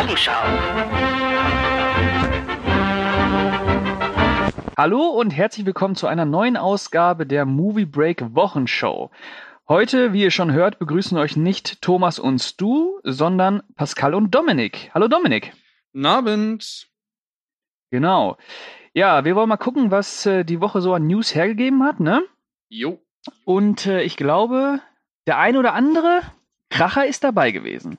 Wochenschau. Hallo und herzlich willkommen zu einer neuen Ausgabe der Movie Break Wochenshow. Heute, wie ihr schon hört, begrüßen euch nicht Thomas und Stu, sondern Pascal und Dominik. Hallo Dominik. Guten Abend. Genau. Ja, wir wollen mal gucken, was äh, die Woche so an News hergegeben hat, ne? Jo. Und äh, ich glaube, der ein oder andere Kracher ist dabei gewesen.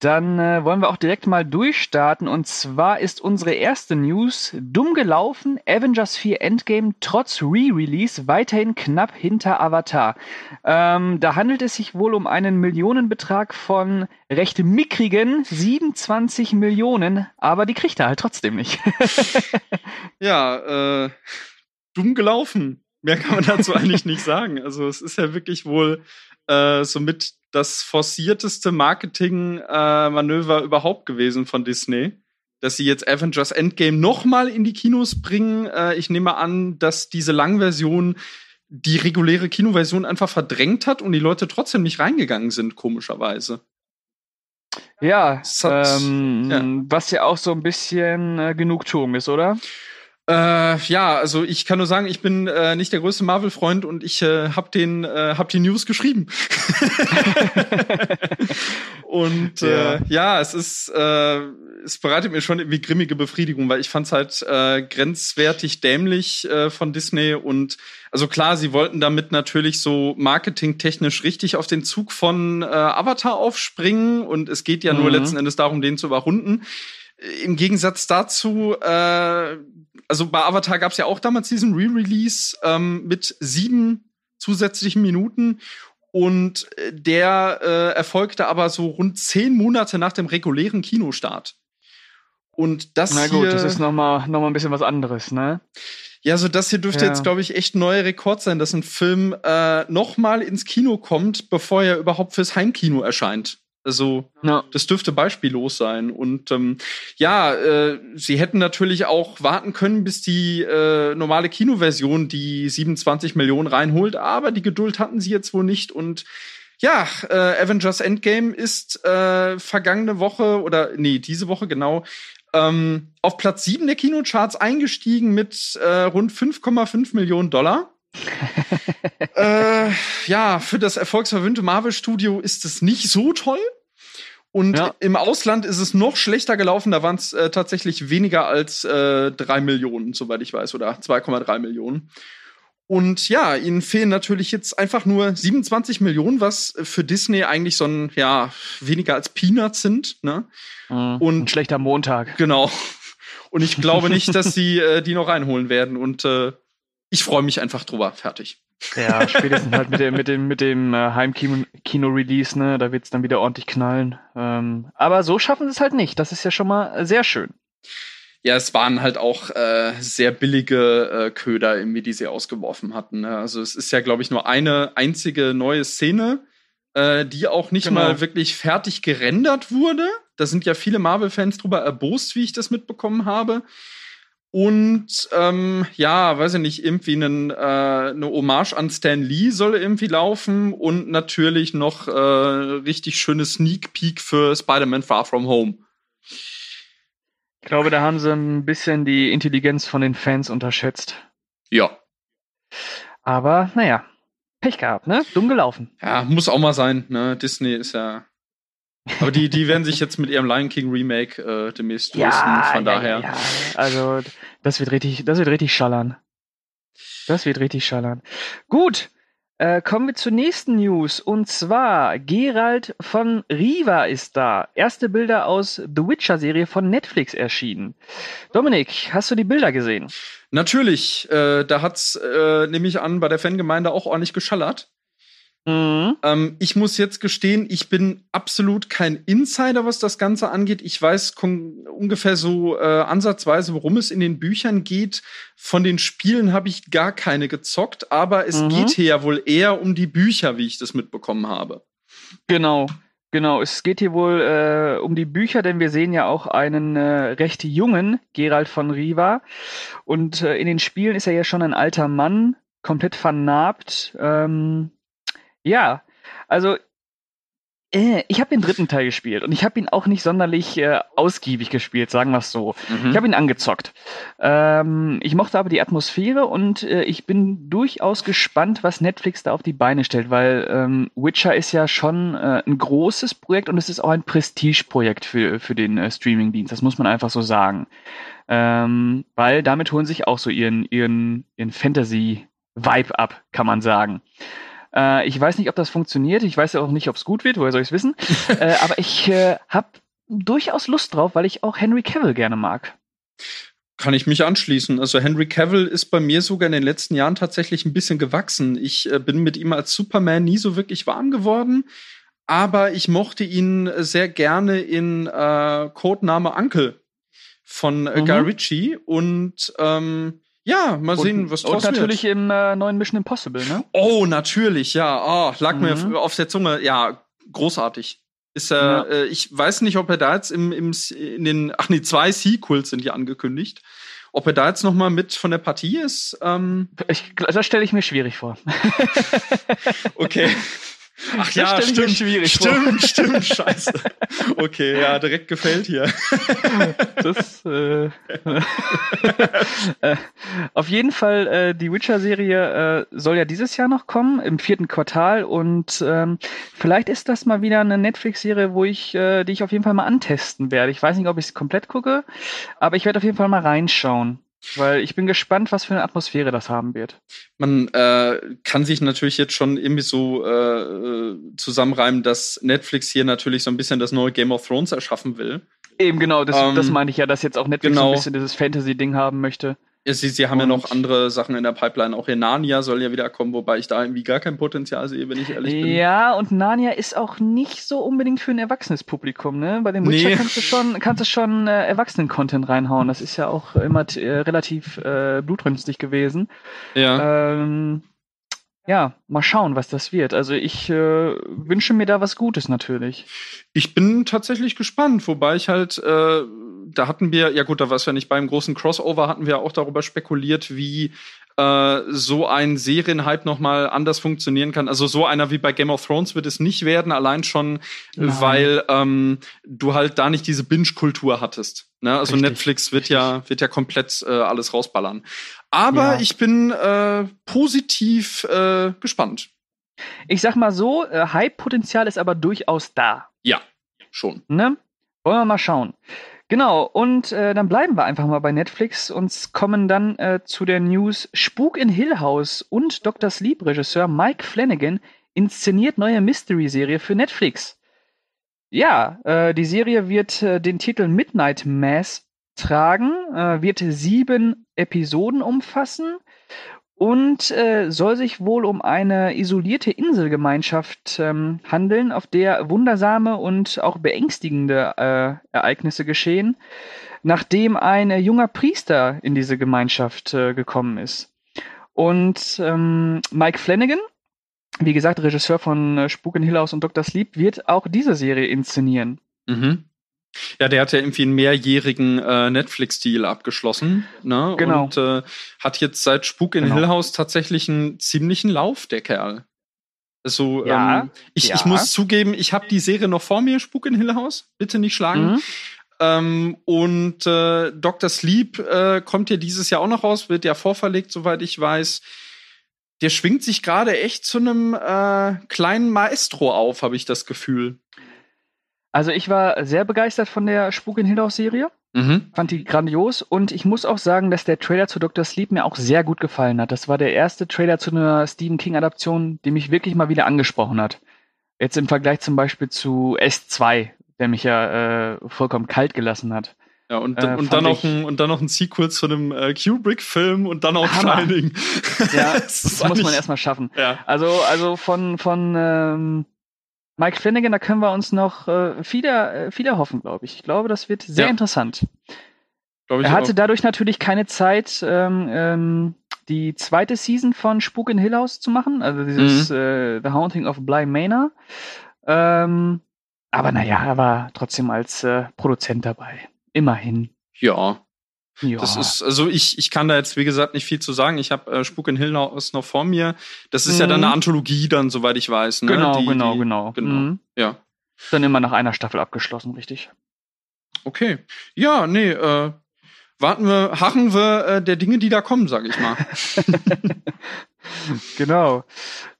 Dann äh, wollen wir auch direkt mal durchstarten. Und zwar ist unsere erste News dumm gelaufen. Avengers 4 Endgame trotz Re-Release weiterhin knapp hinter Avatar. Ähm, da handelt es sich wohl um einen Millionenbetrag von recht mickrigen 27 Millionen, aber die kriegt er halt trotzdem nicht. ja, äh, dumm gelaufen. Mehr kann man dazu eigentlich nicht sagen. Also es ist ja wirklich wohl äh, somit das forcierteste Marketing-Manöver äh, überhaupt gewesen von Disney. Dass sie jetzt Avengers Endgame nochmal in die Kinos bringen. Äh, ich nehme an, dass diese Langversion die reguläre Kinoversion einfach verdrängt hat und die Leute trotzdem nicht reingegangen sind, komischerweise. Ja, hat, ähm, ja. was ja auch so ein bisschen äh, Genugtuung ist, oder? Äh, ja, also ich kann nur sagen, ich bin äh, nicht der größte Marvel-Freund und ich äh, habe den, äh, hab die News geschrieben. und ja. Äh, ja, es ist, äh, es bereitet mir schon irgendwie grimmige Befriedigung, weil ich fand's halt äh, grenzwertig dämlich äh, von Disney und also klar, sie wollten damit natürlich so marketingtechnisch richtig auf den Zug von äh, Avatar aufspringen und es geht ja mhm. nur letzten Endes darum, den zu überrunden im Gegensatz dazu, äh, also bei Avatar gab es ja auch damals diesen Re-Release ähm, mit sieben zusätzlichen Minuten und äh, der äh, erfolgte aber so rund zehn Monate nach dem regulären Kinostart. Und das Na gut, hier, das ist nochmal noch mal ein bisschen was anderes, ne? Ja, so das hier dürfte ja. jetzt, glaube ich, echt ein neuer Rekord sein, dass ein Film äh, nochmal ins Kino kommt, bevor er überhaupt fürs Heimkino erscheint. Also ja. das dürfte beispiellos sein. Und ähm, ja, äh, sie hätten natürlich auch warten können, bis die äh, normale Kinoversion die 27 Millionen reinholt, aber die Geduld hatten sie jetzt wohl nicht. Und ja, äh, Avengers Endgame ist äh, vergangene Woche oder nee, diese Woche genau ähm, auf Platz 7 der Kinocharts eingestiegen mit äh, rund 5,5 Millionen Dollar. äh, ja, für das erfolgsverwöhnte Marvel-Studio ist es nicht so toll. Und ja. im Ausland ist es noch schlechter gelaufen. Da waren es äh, tatsächlich weniger als äh, drei Millionen, soweit ich weiß, oder 2,3 Millionen. Und ja, ihnen fehlen natürlich jetzt einfach nur 27 Millionen, was für Disney eigentlich so ein, ja, weniger als Peanuts sind. Ne? Mhm, und ein schlechter Montag. Genau. Und ich glaube nicht, dass sie äh, die noch reinholen werden. Und äh, ich freue mich einfach drüber. Fertig. Ja, spätestens halt mit dem, mit dem, mit dem äh, Heimkino-Release, ne, da wird's dann wieder ordentlich knallen. Ähm, aber so schaffen sie es halt nicht. Das ist ja schon mal sehr schön. Ja, es waren halt auch äh, sehr billige äh, Köder, irgendwie, die sie ausgeworfen hatten. Ne? Also es ist ja, glaube ich, nur eine einzige neue Szene, äh, die auch nicht genau. mal wirklich fertig gerendert wurde. Da sind ja viele Marvel-Fans drüber erbost, wie ich das mitbekommen habe. Und ähm, ja, weiß ich nicht, irgendwie einen, äh, eine Hommage an Stan Lee soll irgendwie laufen und natürlich noch äh, richtig schöne Sneak Peek für Spider-Man Far From Home. Ich glaube, da haben sie ein bisschen die Intelligenz von den Fans unterschätzt. Ja. Aber naja, Pech gehabt, ne? Dumm gelaufen. Ja, muss auch mal sein, ne? Disney ist ja aber die, die werden sich jetzt mit ihrem Lion King Remake äh, demnächst ja, lösen, von ja, daher. Ja, also das wird richtig, das wird richtig schallern. Das wird richtig schallern. Gut, äh, kommen wir zur nächsten News. Und zwar, Gerald von Riva ist da. Erste Bilder aus The Witcher-Serie von Netflix erschienen. Dominik, hast du die Bilder gesehen? Natürlich. Äh, da hat's, äh, nehme ich an, bei der Fangemeinde auch ordentlich geschallert. Mhm. Ähm, ich muss jetzt gestehen, ich bin absolut kein Insider, was das Ganze angeht. Ich weiß ungefähr so äh, ansatzweise, worum es in den Büchern geht. Von den Spielen habe ich gar keine gezockt, aber es mhm. geht hier ja wohl eher um die Bücher, wie ich das mitbekommen habe. Genau. Genau, es geht hier wohl äh, um die Bücher, denn wir sehen ja auch einen äh, recht jungen Gerald von Riva. Und äh, in den Spielen ist er ja schon ein alter Mann, komplett vernarbt. Ähm, ja, also Äh, ich habe den dritten Teil gespielt und ich habe ihn auch nicht sonderlich äh, ausgiebig gespielt, sagen wir es so. Mhm. Ich habe ihn angezockt. Ähm, ich mochte aber die Atmosphäre und äh, ich bin durchaus gespannt, was Netflix da auf die Beine stellt, weil ähm, Witcher ist ja schon äh, ein großes Projekt und es ist auch ein Prestigeprojekt für, für den äh, Streamingdienst. Das muss man einfach so sagen. Ähm, weil damit holen sich auch so ihren, ihren, ihren Fantasy-Vibe ab, kann man sagen. Äh, ich weiß nicht, ob das funktioniert. Ich weiß ja auch nicht, ob es gut wird. Woher soll ich es wissen? äh, aber ich äh, habe durchaus Lust drauf, weil ich auch Henry Cavill gerne mag. Kann ich mich anschließen. Also Henry Cavill ist bei mir sogar in den letzten Jahren tatsächlich ein bisschen gewachsen. Ich äh, bin mit ihm als Superman nie so wirklich warm geworden, aber ich mochte ihn sehr gerne in äh, Codename Uncle von äh, mhm. Guy Ritchie und ähm, ja, mal sehen, und, was draus Und natürlich wird. im äh, neuen Mission Impossible, ne? Oh, natürlich, ja. Oh, lag mhm. mir auf der Zunge. Ja, großartig. Ist er, ja. äh, ich weiß nicht, ob er da jetzt im, im, in den, ach nee, zwei Sequels sind ja angekündigt. Ob er da jetzt noch mal mit von der Partie ist? Ähm ich, das stelle ich mir schwierig vor. okay. Ach ja, stimmt, schwierig stimmt, vor. stimmt, scheiße. Okay, ja, direkt gefällt hier. Das, äh, äh, auf jeden Fall, äh, die Witcher-Serie äh, soll ja dieses Jahr noch kommen, im vierten Quartal und ähm, vielleicht ist das mal wieder eine Netflix-Serie, wo ich, äh, die ich auf jeden Fall mal antesten werde. Ich weiß nicht, ob ich es komplett gucke, aber ich werde auf jeden Fall mal reinschauen. Weil ich bin gespannt, was für eine Atmosphäre das haben wird. Man äh, kann sich natürlich jetzt schon irgendwie so äh, zusammenreimen, dass Netflix hier natürlich so ein bisschen das neue Game of Thrones erschaffen will. Eben genau, das, ähm, das meine ich ja, dass jetzt auch Netflix genau. ein bisschen dieses Fantasy-Ding haben möchte. Sie, sie haben und ja noch andere Sachen in der Pipeline. Auch in Narnia soll ja wieder kommen, wobei ich da irgendwie gar kein Potenzial sehe, wenn ich ehrlich bin. Ja, und Narnia ist auch nicht so unbedingt für ein erwachsenes Publikum, ne? Bei dem Witcher nee. kannst du schon, kannst du schon äh, Erwachsenen-Content reinhauen. Das ist ja auch immer äh, relativ äh, blutrünstig gewesen. Ja. Ähm, ja, mal schauen, was das wird. Also ich äh, wünsche mir da was Gutes natürlich. Ich bin tatsächlich gespannt, wobei ich halt, äh, da hatten wir, ja gut, da war es ja nicht beim großen Crossover, hatten wir auch darüber spekuliert, wie äh, so ein Serienhype nochmal anders funktionieren kann. Also so einer wie bei Game of Thrones wird es nicht werden, allein schon, Nein. weil ähm, du halt da nicht diese Binge-Kultur hattest. Ne? Also richtig, Netflix wird ja wird ja komplett äh, alles rausballern. Aber ja. ich bin äh, positiv äh, gespannt. Ich sag mal so, äh, Hype-Potenzial ist aber durchaus da. Ja, schon. Ne? Wollen wir mal schauen. Genau, und äh, dann bleiben wir einfach mal bei Netflix und kommen dann äh, zu der News Spuk in Hill House und Dr. Sleep-Regisseur Mike Flanagan inszeniert neue Mystery-Serie für Netflix. Ja, äh, die Serie wird äh, den Titel Midnight Mass tragen, äh, wird sieben Episoden umfassen und äh, soll sich wohl um eine isolierte Inselgemeinschaft ähm, handeln, auf der wundersame und auch beängstigende äh, Ereignisse geschehen, nachdem ein äh, junger Priester in diese Gemeinschaft äh, gekommen ist. Und ähm, Mike Flanagan, wie gesagt, Regisseur von äh, Spuk in Hill House und Dr. Sleep, wird auch diese Serie inszenieren. Mhm. Ja, der hat ja irgendwie einen mehrjährigen äh, Netflix-Deal abgeschlossen. Ne? Genau. Und äh, hat jetzt seit Spuk in genau. Hill House tatsächlich einen ziemlichen Lauf, der Kerl. Also, ja, ähm, ich, ja. ich muss zugeben, ich habe die Serie noch vor mir, Spuk in Hill House. Bitte nicht schlagen. Mhm. Ähm, und äh, Dr. Sleep äh, kommt ja dieses Jahr auch noch raus, wird ja vorverlegt, soweit ich weiß. Der schwingt sich gerade echt zu einem äh, kleinen Maestro auf, habe ich das Gefühl. Also ich war sehr begeistert von der Spuk in Hill Serie. Mhm. Fand die grandios und ich muss auch sagen, dass der Trailer zu Dr. Sleep mir auch sehr gut gefallen hat. Das war der erste Trailer zu einer Stephen King Adaption, die mich wirklich mal wieder angesprochen hat. Jetzt im Vergleich zum Beispiel zu S2, der mich ja äh, vollkommen kalt gelassen hat. Ja, und, äh, und, dann noch ein, und dann noch ein Sequel zu einem äh, Kubrick-Film und dann auch Hammer. Shining. Ja, das, das muss man erstmal schaffen. Ja. Also, also von, von ähm, Mike Flanagan, da können wir uns noch äh, viele, äh, viele hoffen, glaube ich. Ich glaube, das wird sehr ja. interessant. er hatte auch. dadurch natürlich keine Zeit, ähm, ähm, die zweite Season von Spuk in Hill House zu machen, also dieses mhm. äh, The Haunting of Bly Manor. Ähm, aber naja, er war trotzdem als äh, Produzent dabei. Immerhin. Ja, ja. Das ist, also ich, ich kann da jetzt, wie gesagt, nicht viel zu sagen. Ich habe äh, Spuk in Hill House noch, vor mir. Das ist mhm. ja dann eine mhm. Anthologie dann, soweit ich weiß. Ne? Genau, die, genau, die, genau. Genau, mhm. ja. Dann immer nach einer Staffel abgeschlossen, richtig. Okay. Ja, nee, äh, warten wir, hachen wir äh, der Dinge, die da kommen, sag ich mal. genau.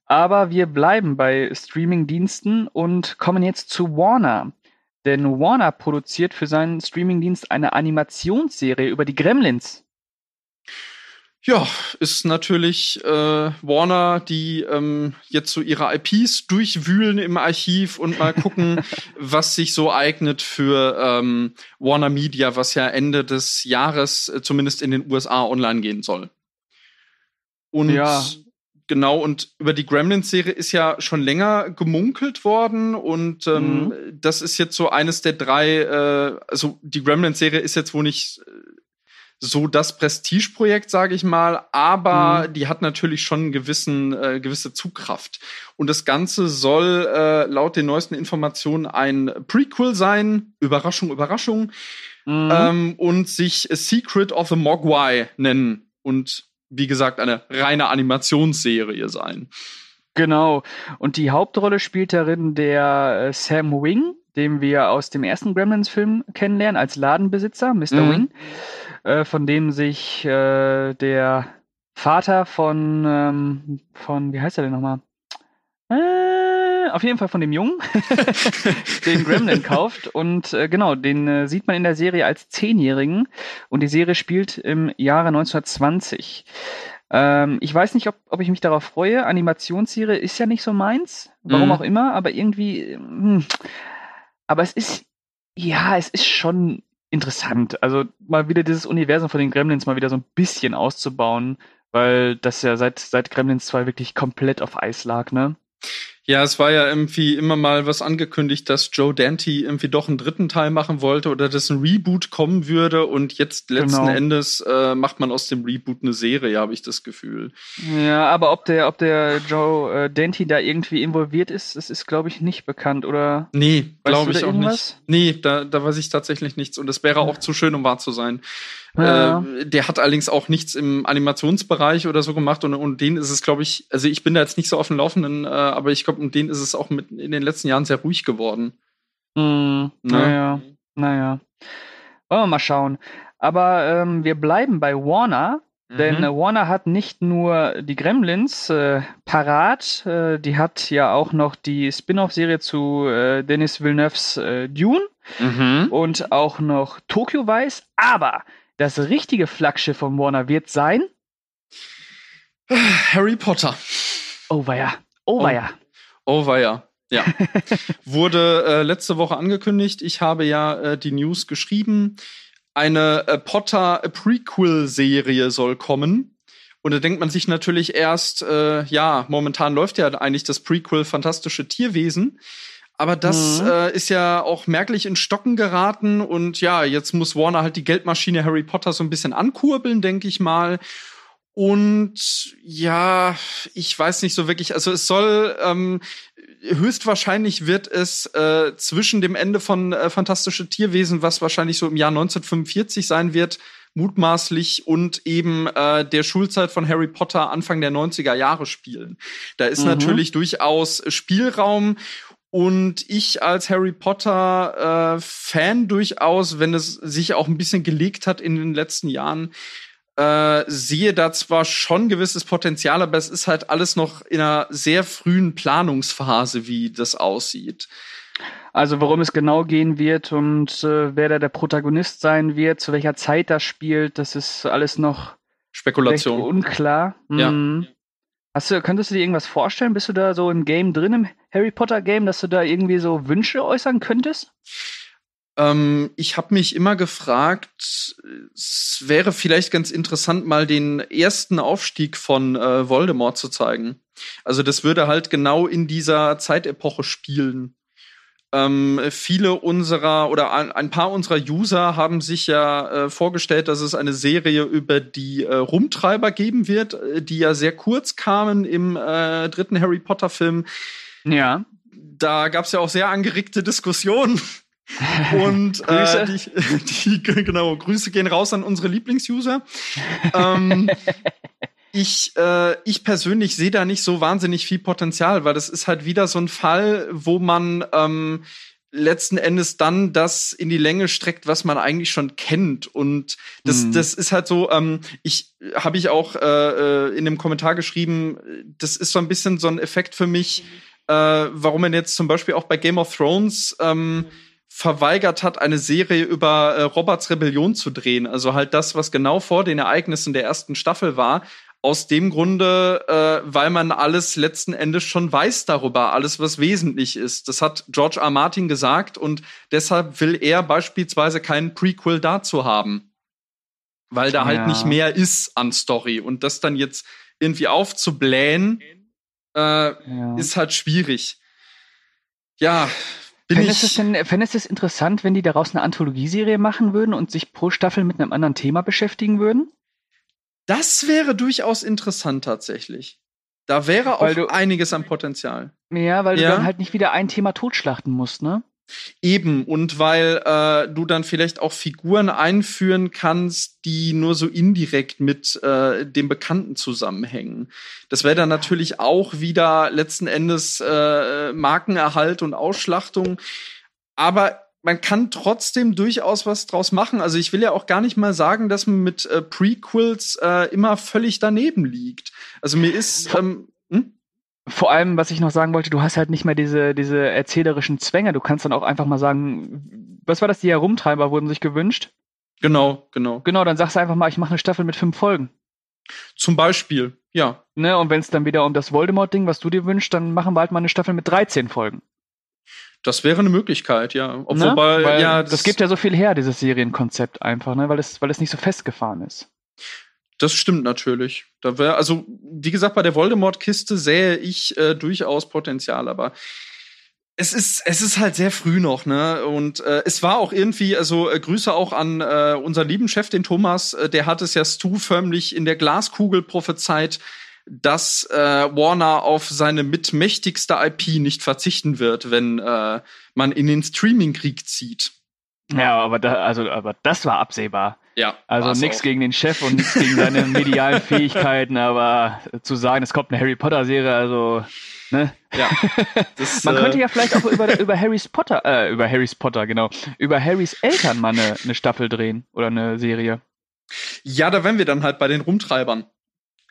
Aber wir bleiben bei Streaming-Diensten und kommen jetzt zu Warner. Denn Warner produziert für seinen Streaming-Dienst eine Animationsserie über die Gremlins. Ja, ist natürlich äh, Warner, die ähm, jetzt so ihre IPs durchwühlen im Archiv und mal gucken, was sich so eignet für ähm, Warner Media, was ja Ende des Jahres äh, zumindest in den USA online gehen soll. Und ja. Genau, und über die Gremlins-Serie ist ja schon länger gemunkelt worden und ähm, mhm. das ist jetzt so eines der drei, äh, also die Gremlins-Serie ist jetzt wohl nicht äh, so das Prestigeprojekt, sage ich mal, aber mhm. die hat natürlich schon einen gewissen, äh, gewisse Zugkraft. Und das Ganze soll äh, laut den neuesten Informationen ein Prequel sein, Überraschung, Überraschung, mhm. ähm, und sich A Secret of the Mogwai nennen und wie gesagt eine reine Animationsserie sein. Genau. Und die Hauptrolle spielt darin der äh, Sam Wing, den wir aus dem ersten Gremlins-Film kennenlernen, als Ladenbesitzer, Mr. Mhm. Wing. Äh, von dem sich äh, der Vater von, ähm, von, wie heißt er denn nochmal? Auf jeden Fall von dem Jungen, den Gremlin kauft. Und äh, genau, den äh, sieht man in der Serie als Zehnjährigen. Und die Serie spielt im Jahre 1920. Ähm, ich weiß nicht, ob, ob ich mich darauf freue. Animationsserie ist ja nicht so meins. Warum mhm. auch immer, aber irgendwie. Hm. Aber es ist, ja, es ist schon interessant. Also mal wieder dieses Universum von den Gremlins mal wieder so ein bisschen auszubauen, weil das ja seit, seit Gremlins 2 wirklich komplett auf Eis lag, ne? Ja, es war ja irgendwie immer mal was angekündigt, dass Joe Dante irgendwie doch einen dritten Teil machen wollte oder dass ein Reboot kommen würde und jetzt letzten genau. Endes äh, macht man aus dem Reboot eine Serie, habe ich das Gefühl. Ja, aber ob der, ob der Joe äh, Dante da irgendwie involviert ist, das ist, glaube ich, nicht bekannt, oder? Nee, glaube ich auch irgendwas? nicht. Nee, da, da weiß ich tatsächlich nichts und es wäre auch zu schön, um wahr zu sein. Ja. Äh, der hat allerdings auch nichts im Animationsbereich oder so gemacht und, und den ist es, glaube ich, also ich bin da jetzt nicht so auf dem Laufenden, äh, aber ich glaube, um den ist es auch mit in den letzten Jahren sehr ruhig geworden. Mm, naja, naja. Wollen wir mal schauen. Aber ähm, wir bleiben bei Warner, denn mhm. Warner hat nicht nur die Gremlins äh, parat, äh, die hat ja auch noch die Spin-off-Serie zu äh, Denis Villeneuves äh, Dune mhm. und auch noch Tokyo Vice, aber das richtige Flaggschiff von Warner wird sein? Harry Potter. Oh weia. Oh weia. Oh, oh weia. Ja. Wurde äh, letzte Woche angekündigt. Ich habe ja äh, die News geschrieben. Eine äh, Potter Prequel-Serie soll kommen. Und da denkt man sich natürlich erst, äh, ja, momentan läuft ja eigentlich das Prequel Fantastische Tierwesen. Aber das mhm. äh, ist ja auch merklich in Stocken geraten und ja, jetzt muss Warner halt die Geldmaschine Harry Potter so ein bisschen ankurbeln, denke ich mal. Und ja, ich weiß nicht so wirklich, also es soll ähm, höchstwahrscheinlich wird es äh, zwischen dem Ende von äh, Fantastische Tierwesen, was wahrscheinlich so im Jahr 1945 sein wird, mutmaßlich und eben äh, der Schulzeit von Harry Potter Anfang der 90er Jahre spielen. Da ist mhm. natürlich durchaus Spielraum und ich als Harry Potter äh, Fan durchaus, wenn es sich auch ein bisschen gelegt hat in den letzten Jahren, äh, sehe da zwar schon gewisses Potenzial, aber es ist halt alles noch in einer sehr frühen Planungsphase, wie das aussieht. Also worum es genau gehen wird und äh, wer da der Protagonist sein wird, zu welcher Zeit das spielt, das ist alles noch Spekulation unklar. Ja. Hast du, könntest du dir irgendwas vorstellen? Bist du da so im Game drin, im Harry Potter Game, dass du da irgendwie so Wünsche äußern könntest? Ähm, ich habe mich immer gefragt, es wäre vielleicht ganz interessant, mal den ersten Aufstieg von äh, Voldemort zu zeigen. Also das würde halt genau in dieser Zeitepoche spielen. Ähm, viele unserer oder ein, ein, paar unserer User haben sich ja äh, vorgestellt, dass es eine Serie über die äh, Rumtreiber geben wird, äh, die ja sehr kurz kamen im äh, dritten Harry Potter Film. Ja. Da gab es ja auch sehr angeregte Diskussionen. Und äh, die, die, genau, Grüße gehen raus an unsere Lieblingsuser. ähm, ich, äh, ich persönlich sehe da nicht so wahnsinnig viel Potenzial, weil das ist halt wieder so ein Fall, wo man ähm, letzten Endes dann das in die Länge streckt, was man eigentlich schon kennt. Und das, mhm. das ist halt so, ähm, ich habe ich auch äh, äh, in dem Kommentar geschrieben, das ist so ein bisschen so ein Effekt für mich, äh, warum man jetzt zum Beispiel auch bei Game of Thrones ähm, verweigert hat, eine Serie über äh, Roberts Rebellion zu drehen. Also halt das, was genau vor den Ereignissen der ersten Staffel war, aus dem Grunde, äh, weil man alles letzten Endes schon weiß darüber, alles, was wesentlich ist. Das hat George R. Martin gesagt und deshalb will er beispielsweise keinen Prequel dazu haben. Weil da halt ja. halt nicht mehr ist an Story. Und das dann jetzt irgendwie aufzublähen, äh, ja. ist halt schwierig. Ja, bin fändest ich. Es denn, fändest es interessant, wenn die daraus eine Anthologieserie machen würden und sich pro Staffel mit einem anderen Thema beschäftigen würden? Das wäre durchaus interessant tatsächlich. Da wäre auch du, einiges an Potenzial. Ja, weil ja? du dann halt nicht wieder ein Thema totschlachten musst, ne? Eben, und weil äh, du dann vielleicht auch Figuren einführen kannst, die nur so indirekt mit äh, dem Bekannten zusammenhängen. Das wäre dann natürlich auch wieder letzten Endes äh, Markenerhalt und Ausschlachtung. Aber man kann trotzdem durchaus was draus machen. Also ich will ja auch gar nicht mal sagen, dass man mit äh, Prequels äh, immer völlig daneben liegt. Also mir ist ähm, hm? vor allem, was ich noch sagen wollte, du hast halt nicht mehr diese diese erzählerischen Zwänge. Du kannst dann auch einfach mal sagen, was war das? Die Herumtreiber wurden sich gewünscht. Genau, genau. Genau, dann sagst du einfach mal, ich mache eine Staffel mit fünf Folgen. Zum Beispiel, ja. Ne, und wenn es dann wieder um das Voldemort-Ding, was du dir wünschst, dann machen wir halt mal eine Staffel mit 13 Folgen. Das wäre eine Möglichkeit, ja. Obwohl, ne? Weil ja, das, das, gibt ja so viel her, dieses Serienkonzept einfach, ne? weil, es, weil es nicht so festgefahren ist. Das stimmt natürlich. Da wäre, also, wie gesagt, bei der Voldemort-Kiste sähe ich äh, durchaus Potenzial, aber es ist, es ist halt sehr früh noch, ne? Und äh, es war auch irgendwie, also äh, Grüße auch an äh, unseren lieben Chef, den Thomas, äh, der hat es ja Stu förmlich in der Glaskugel prophezeit, dass äh, Warner auf seine mitmächtigste IP nicht verzichten wird, wenn äh, man in den Streaming-Krieg zieht. Ja, aber da, also, aber das war absehbar. Ja. Also nichts gegen den Chef und nichts gegen seine medialen Fähigkeiten, aber zu sagen, es kommt eine Harry Potter Serie, also ne? Ja. Das, Man äh, könnte ja vielleicht auch über, über Harrys Potter, äh, über Harrys Potter, genau, über Harrys Eltern mal eine, eine Staffel drehen oder eine Serie. Ja, da wären wir dann halt bei den Rumtreibern.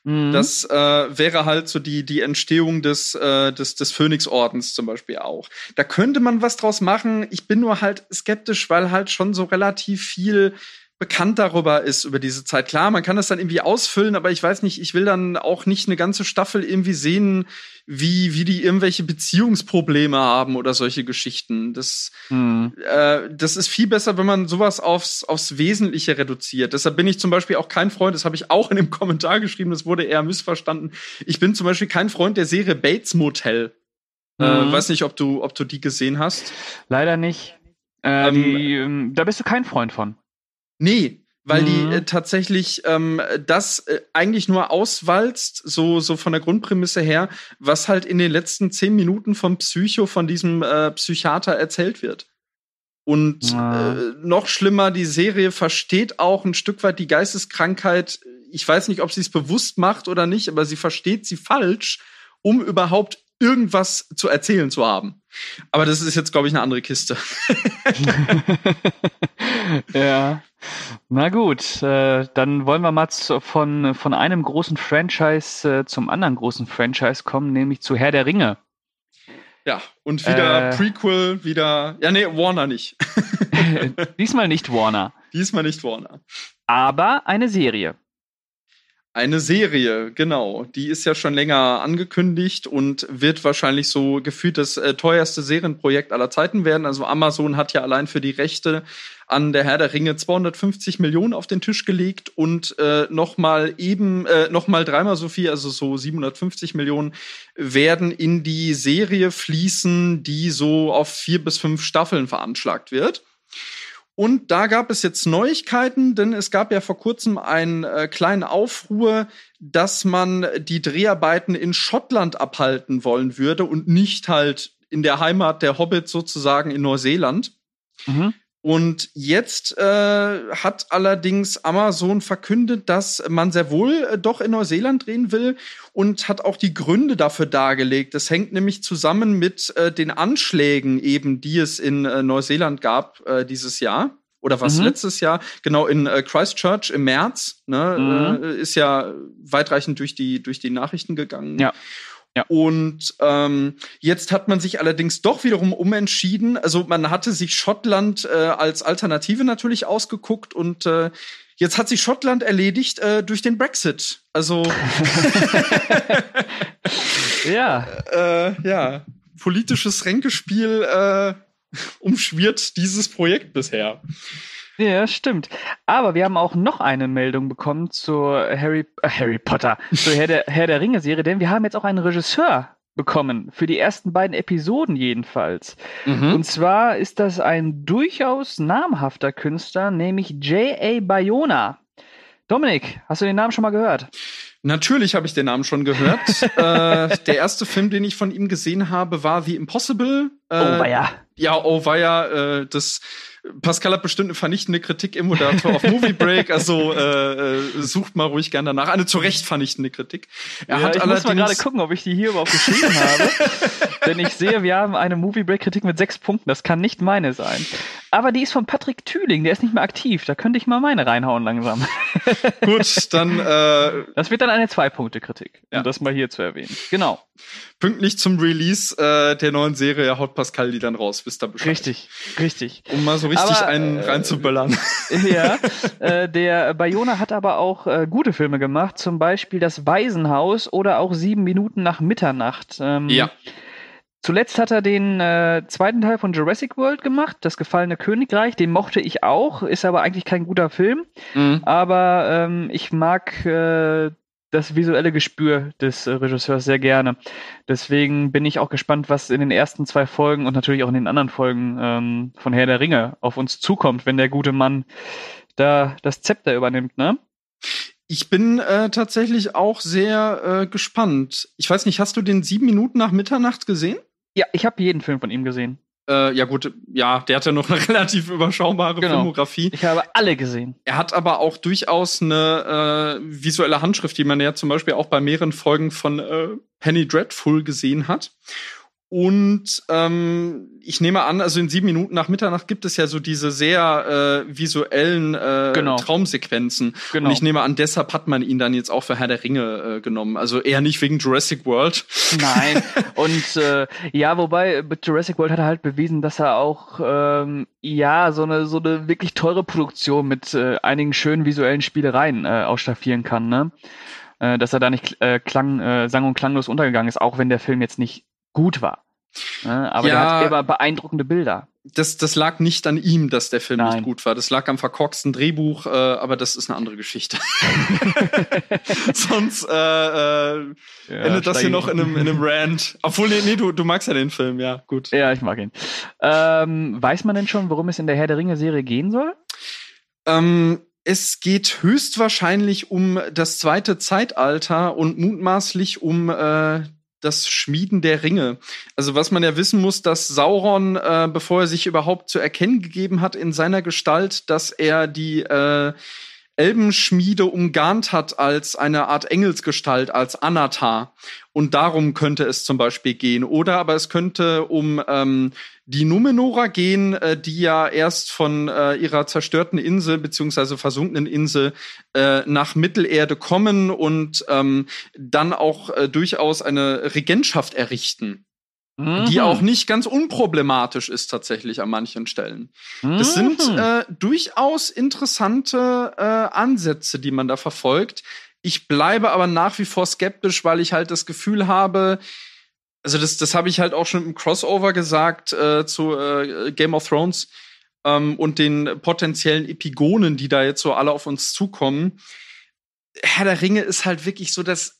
Mhm. Das äh, wäre halt so die, die Entstehung des, äh, des, des Phönixordens zum Beispiel auch. Da könnte man was draus machen. Ich bin nur halt skeptisch, weil halt schon so relativ viel bekannt darüber ist über diese Zeit. Klar, man kann das dann irgendwie ausfüllen, aber ich weiß nicht, ich will dann auch nicht eine ganze Staffel irgendwie sehen, wie, wie die irgendwelche Beziehungsprobleme haben oder solche Geschichten. Das, hm. äh, das ist viel besser, wenn man sowas aufs, aufs Wesentliche reduziert. Deshalb bin ich zum Beispiel auch kein Freund, das habe ich auch in dem Kommentar geschrieben, das wurde eher missverstanden. Ich bin zum Beispiel kein Freund der Serie Bates Motel. Äh, mhm. Äh, weiß nicht, ob du, ob du die gesehen hast. Leider nicht. Äh, ähm, die, ähm, da bist du kein Freund von. Nee, weil mhm. die äh, tatsächlich ähm, das äh, eigentlich nur auswalzt, so, so von der Grundprämisse her, was halt in den letzten zehn Minuten vom Psycho, von diesem äh, Psychiater erzählt wird. Und ja. äh, noch schlimmer, die Serie versteht auch ein Stück weit die Geisteskrankheit. Ich weiß nicht, ob sie es bewusst macht oder nicht, aber sie versteht sie falsch, um überhaupt irgendwas zu erzählen zu haben. Aber das ist jetzt, glaube ich, eine andere Kiste. ja. Na gut, äh, dann wollen wir mal zu, von, von einem großen Franchise äh, zum anderen großen Franchise kommen, nämlich zu Herr der Ringe. Ja, und wieder äh, Prequel, wieder. Ja, nee, Warner nicht. Diesmal nicht Warner. Diesmal nicht Warner. Aber eine Serie. Eine Serie, genau. Die ist ja schon länger angekündigt und wird wahrscheinlich so gefühlt das äh, teuerste Serienprojekt aller Zeiten werden. Also Amazon hat ja allein für die Rechte an der Herr der Ringe 250 Millionen auf den Tisch gelegt und äh, nochmal eben, äh, nochmal dreimal so viel, also so 750 Millionen, werden in die Serie fließen, die so auf vier bis fünf Staffeln veranschlagt wird. Und da gab es jetzt Neuigkeiten, denn es gab ja vor kurzem einen äh, kleinen Aufruhr, dass man die Dreharbeiten in Schottland abhalten wollen würde und nicht halt in der Heimat der Hobbits sozusagen in Neuseeland. Mhm. Und jetzt äh, hat allerdings Amazon verkündet, dass man sehr wohl äh, doch in Neuseeland drehen will und hat auch die Gründe dafür dargelegt. Das hängt nämlich zusammen mit äh, den Anschlägen eben, die es in äh, Neuseeland gab äh, dieses Jahr oder was mhm. letztes Jahr, genau in äh, Christchurch im März, ne, mhm. äh, ist ja weitreichend durch die, durch die Nachrichten gegangen. Ja. Ja. Und ähm, jetzt hat man sich allerdings doch wiederum umentschieden. Also man hatte sich Schottland äh, als Alternative natürlich ausgeguckt und äh, jetzt hat sich Schottland erledigt äh, durch den Brexit. Also ja, äh, ja, politisches Ränkespiel äh, umschwirrt dieses Projekt bisher. Ja, stimmt. Aber wir haben auch noch eine Meldung bekommen zur Harry, äh, Harry Potter, zur Herr der, Herr der Ringe-Serie, denn wir haben jetzt auch einen Regisseur bekommen, für die ersten beiden Episoden jedenfalls. Mhm. Und zwar ist das ein durchaus namhafter Künstler, nämlich J.A. Bayona. Dominik, hast du den Namen schon mal gehört? Natürlich habe ich den Namen schon gehört. äh, der erste Film, den ich von ihm gesehen habe, war The Impossible. Äh, oh, war ja. Ja, oh, war ja äh, das Pascal hat bestimmt eine vernichtende Kritik im Moderator auf Movie Break, also äh, äh, sucht mal ruhig gerne danach. Eine zu Recht vernichtende Kritik. Er ja, hat ich muss mal gerade gucken, ob ich die hier überhaupt geschrieben habe. Denn ich sehe, wir haben eine Movie Break Kritik mit sechs Punkten. Das kann nicht meine sein. Aber die ist von Patrick Thüling, der ist nicht mehr aktiv. Da könnte ich mal meine reinhauen langsam. Gut, dann. Äh, das wird dann eine Zwei-Punkte-Kritik, um ja. das mal hier zu erwähnen. Genau. Pünktlich zum Release äh, der neuen Serie haut Pascal die dann raus, wisst ihr Bescheid. Richtig, richtig. Um mal so richtig aber, einen äh, reinzuböllern. Ja, äh, der Bayona hat aber auch äh, gute Filme gemacht, zum Beispiel Das Waisenhaus oder auch Sieben Minuten nach Mitternacht. Ähm, ja. Zuletzt hat er den äh, zweiten Teil von Jurassic World gemacht, Das gefallene Königreich. Den mochte ich auch, ist aber eigentlich kein guter Film. Mhm. Aber ähm, ich mag äh, das visuelle Gespür des äh, Regisseurs sehr gerne. Deswegen bin ich auch gespannt, was in den ersten zwei Folgen und natürlich auch in den anderen Folgen ähm, von Herr der Ringe auf uns zukommt, wenn der gute Mann da das Zepter übernimmt, ne? Ich bin äh, tatsächlich auch sehr äh, gespannt. Ich weiß nicht, hast du den sieben Minuten nach Mitternacht gesehen? Ja, ich habe jeden Film von ihm gesehen. Äh, ja gut, ja, der hat ja noch eine relativ überschaubare genau. Filmografie. Ich habe alle gesehen. Er hat aber auch durchaus eine äh, visuelle Handschrift, die man ja zum Beispiel auch bei mehreren Folgen von äh, Penny Dreadful gesehen hat. Und ähm, ich nehme an, also in sieben Minuten nach Mitternacht gibt es ja so diese sehr äh, visuellen äh, genau. Traumsequenzen. Genau. Und ich nehme an, deshalb hat man ihn dann jetzt auch für Herr der Ringe äh, genommen. Also eher nicht wegen Jurassic World. Nein. Und äh, ja, wobei mit Jurassic World hat er halt bewiesen, dass er auch ähm, ja so eine so eine wirklich teure Produktion mit äh, einigen schönen visuellen Spielereien äh, ausstaffieren kann. Ne? Äh, dass er da nicht äh, klang, äh, sang- und klanglos untergegangen ist, auch wenn der Film jetzt nicht gut war. Ja, aber ja, der hat immer beeindruckende Bilder. Das, das lag nicht an ihm, dass der Film Nein. nicht gut war. Das lag am verkorksten Drehbuch, äh, aber das ist eine andere Geschichte. Sonst äh, äh, ja, endet das hier noch in einem, in einem Rant. Obwohl, nee, nee du, du magst ja den Film, ja, gut. Ja, ich mag ihn. Ähm, weiß man denn schon, worum es in der Herr der Ringe-Serie gehen soll? Ähm, es geht höchstwahrscheinlich um das zweite Zeitalter und mutmaßlich um äh, das Schmieden der Ringe. Also was man ja wissen muss, dass Sauron, äh, bevor er sich überhaupt zu erkennen gegeben hat in seiner Gestalt, dass er die äh, Elbenschmiede umgarnt hat als eine Art Engelsgestalt, als Anatar. Und darum könnte es zum Beispiel gehen. Oder aber es könnte um ähm, die Numenora gehen, äh, die ja erst von äh, ihrer zerstörten Insel beziehungsweise versunkenen Insel äh, nach Mittelerde kommen und ähm, dann auch äh, durchaus eine Regentschaft errichten mhm. die auch nicht ganz unproblematisch ist tatsächlich an manchen Stellen. Mhm. Das sind mhm. äh, durchaus interessante äh, Ansätze, die man da verfolgt. Ich bleibe aber nach wie vor skeptisch, weil ich halt das Gefühl habe, also das, das habe ich halt auch schon im Crossover gesagt äh, zu äh, Game of Thrones ähm, und den potenziellen Epigonen, die da jetzt so alle auf uns zukommen. Herr der Ringe ist halt wirklich so das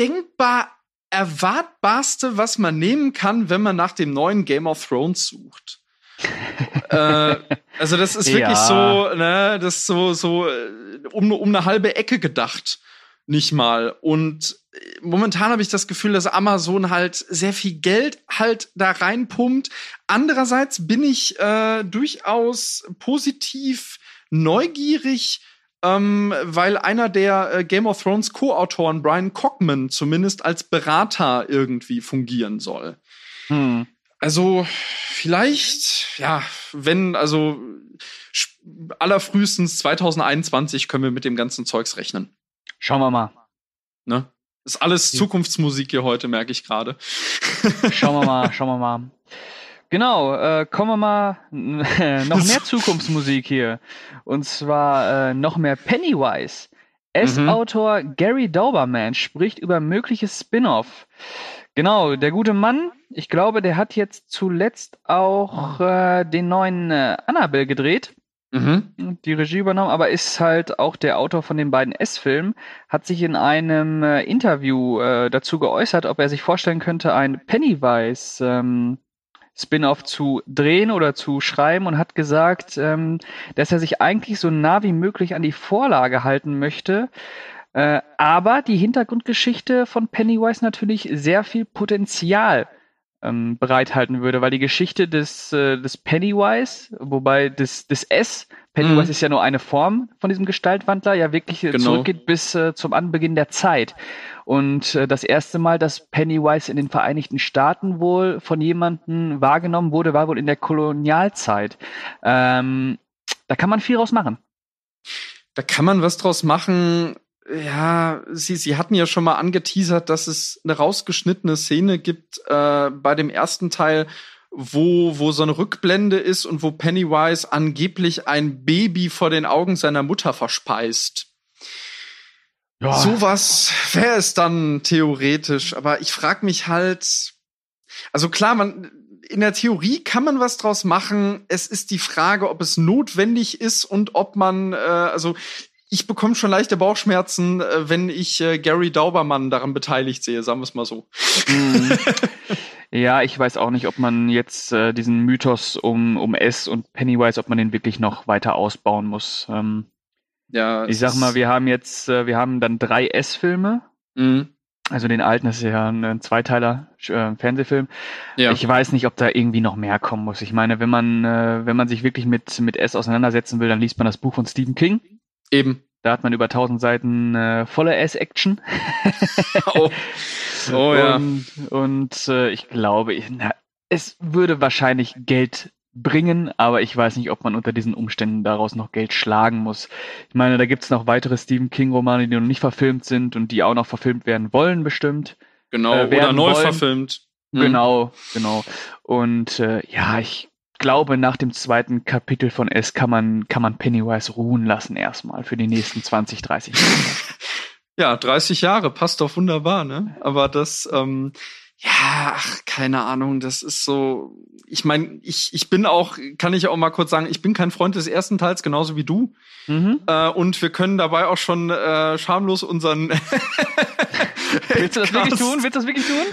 denkbar erwartbarste, was man nehmen kann, wenn man nach dem neuen Game of Thrones sucht. äh, also das ist wirklich ja. so, ne, das ist so so äh, um, um eine halbe Ecke gedacht. Nicht mal. Und äh, momentan habe ich das Gefühl, dass Amazon halt sehr viel Geld halt da reinpumpt. Andererseits bin ich äh, durchaus positiv neugierig, ähm, weil einer der äh, Game of Thrones Co-Autoren, Brian Cockman, zumindest als Berater irgendwie fungieren soll. Hm. Also vielleicht, ja, wenn, also allerfrühestens 2021 können wir mit dem ganzen Zeugs rechnen. Schauen wir mal. Ne? Ist alles Zukunftsmusik hier heute, merke ich gerade. schauen wir mal, schauen wir mal. Genau, äh, kommen wir mal äh, noch mehr Zukunftsmusik hier. Und zwar äh, noch mehr Pennywise. S-Autor mhm. Gary Dauberman spricht über mögliches Spin-off. Genau, der gute Mann, ich glaube, der hat jetzt zuletzt auch äh, den neuen äh, Annabelle gedreht. Mhm. Die Regie übernommen, aber ist halt auch der Autor von den beiden S-Filmen, hat sich in einem äh, Interview äh, dazu geäußert, ob er sich vorstellen könnte, ein Pennywise ähm, Spin-off zu drehen oder zu schreiben und hat gesagt, ähm, dass er sich eigentlich so nah wie möglich an die Vorlage halten möchte, äh, aber die Hintergrundgeschichte von Pennywise natürlich sehr viel Potenzial ähm, bereithalten würde, weil die Geschichte des, äh, des Pennywise, wobei das, das S, Pennywise mhm. ist ja nur eine Form von diesem Gestaltwandler, ja wirklich genau. zurückgeht bis äh, zum Anbeginn der Zeit. Und äh, das erste Mal, dass Pennywise in den Vereinigten Staaten wohl von jemandem wahrgenommen wurde, war wohl in der Kolonialzeit. Ähm, da kann man viel draus machen. Da kann man was draus machen ja, sie, sie hatten ja schon mal angeteasert, dass es eine rausgeschnittene Szene gibt äh, bei dem ersten Teil, wo, wo so eine Rückblende ist und wo Pennywise angeblich ein Baby vor den Augen seiner Mutter verspeist. Ja. Sowas wäre es dann theoretisch, aber ich frage mich halt, also klar, man, in der Theorie kann man was draus machen. Es ist die Frage, ob es notwendig ist und ob man, äh, also ich bekomme schon leichte Bauchschmerzen, äh, wenn ich äh, Gary Daubermann daran beteiligt sehe, sagen wir es mal so. Mm. Ja, ich weiß auch nicht, ob man jetzt äh, diesen Mythos um, um S und Pennywise, ob man den wirklich noch weiter ausbauen muss. Ähm, ja. Ich sag mal, wir haben jetzt, äh, wir haben dann drei S-Filme. Mhm. Also den alten, das ist ja ein Zweiteiler äh, Fernsehfilm. Ja. Ich weiß nicht, ob da irgendwie noch mehr kommen muss. Ich meine, wenn man, äh, wenn man sich wirklich mit, mit S auseinandersetzen will, dann liest man das Buch von Stephen King. Eben. Da hat man über 1000 Seiten äh, volle S-Action. oh. oh ja. Und, und äh, ich glaube, na, es würde wahrscheinlich Geld bringen, aber ich weiß nicht, ob man unter diesen Umständen daraus noch Geld schlagen muss. Ich meine, da gibt es noch weitere Stephen King-Romane, die noch nicht verfilmt sind und die auch noch verfilmt werden wollen, bestimmt. Genau, äh, oder neu wollen. verfilmt. Mhm. Genau, genau. Und äh, ja, ich glaube, nach dem zweiten Kapitel von S kann man, kann man Pennywise ruhen lassen erstmal für die nächsten 20, 30 Jahre. ja, 30 Jahre, passt doch wunderbar, ne? Aber das, ähm, ja, ach, keine Ahnung, das ist so. Ich meine, ich, ich bin auch, kann ich auch mal kurz sagen, ich bin kein Freund des ersten Teils, genauso wie du. Mhm. Äh, und wir können dabei auch schon äh, schamlos unseren. Willst du das wirklich tun? Willst du das wirklich tun?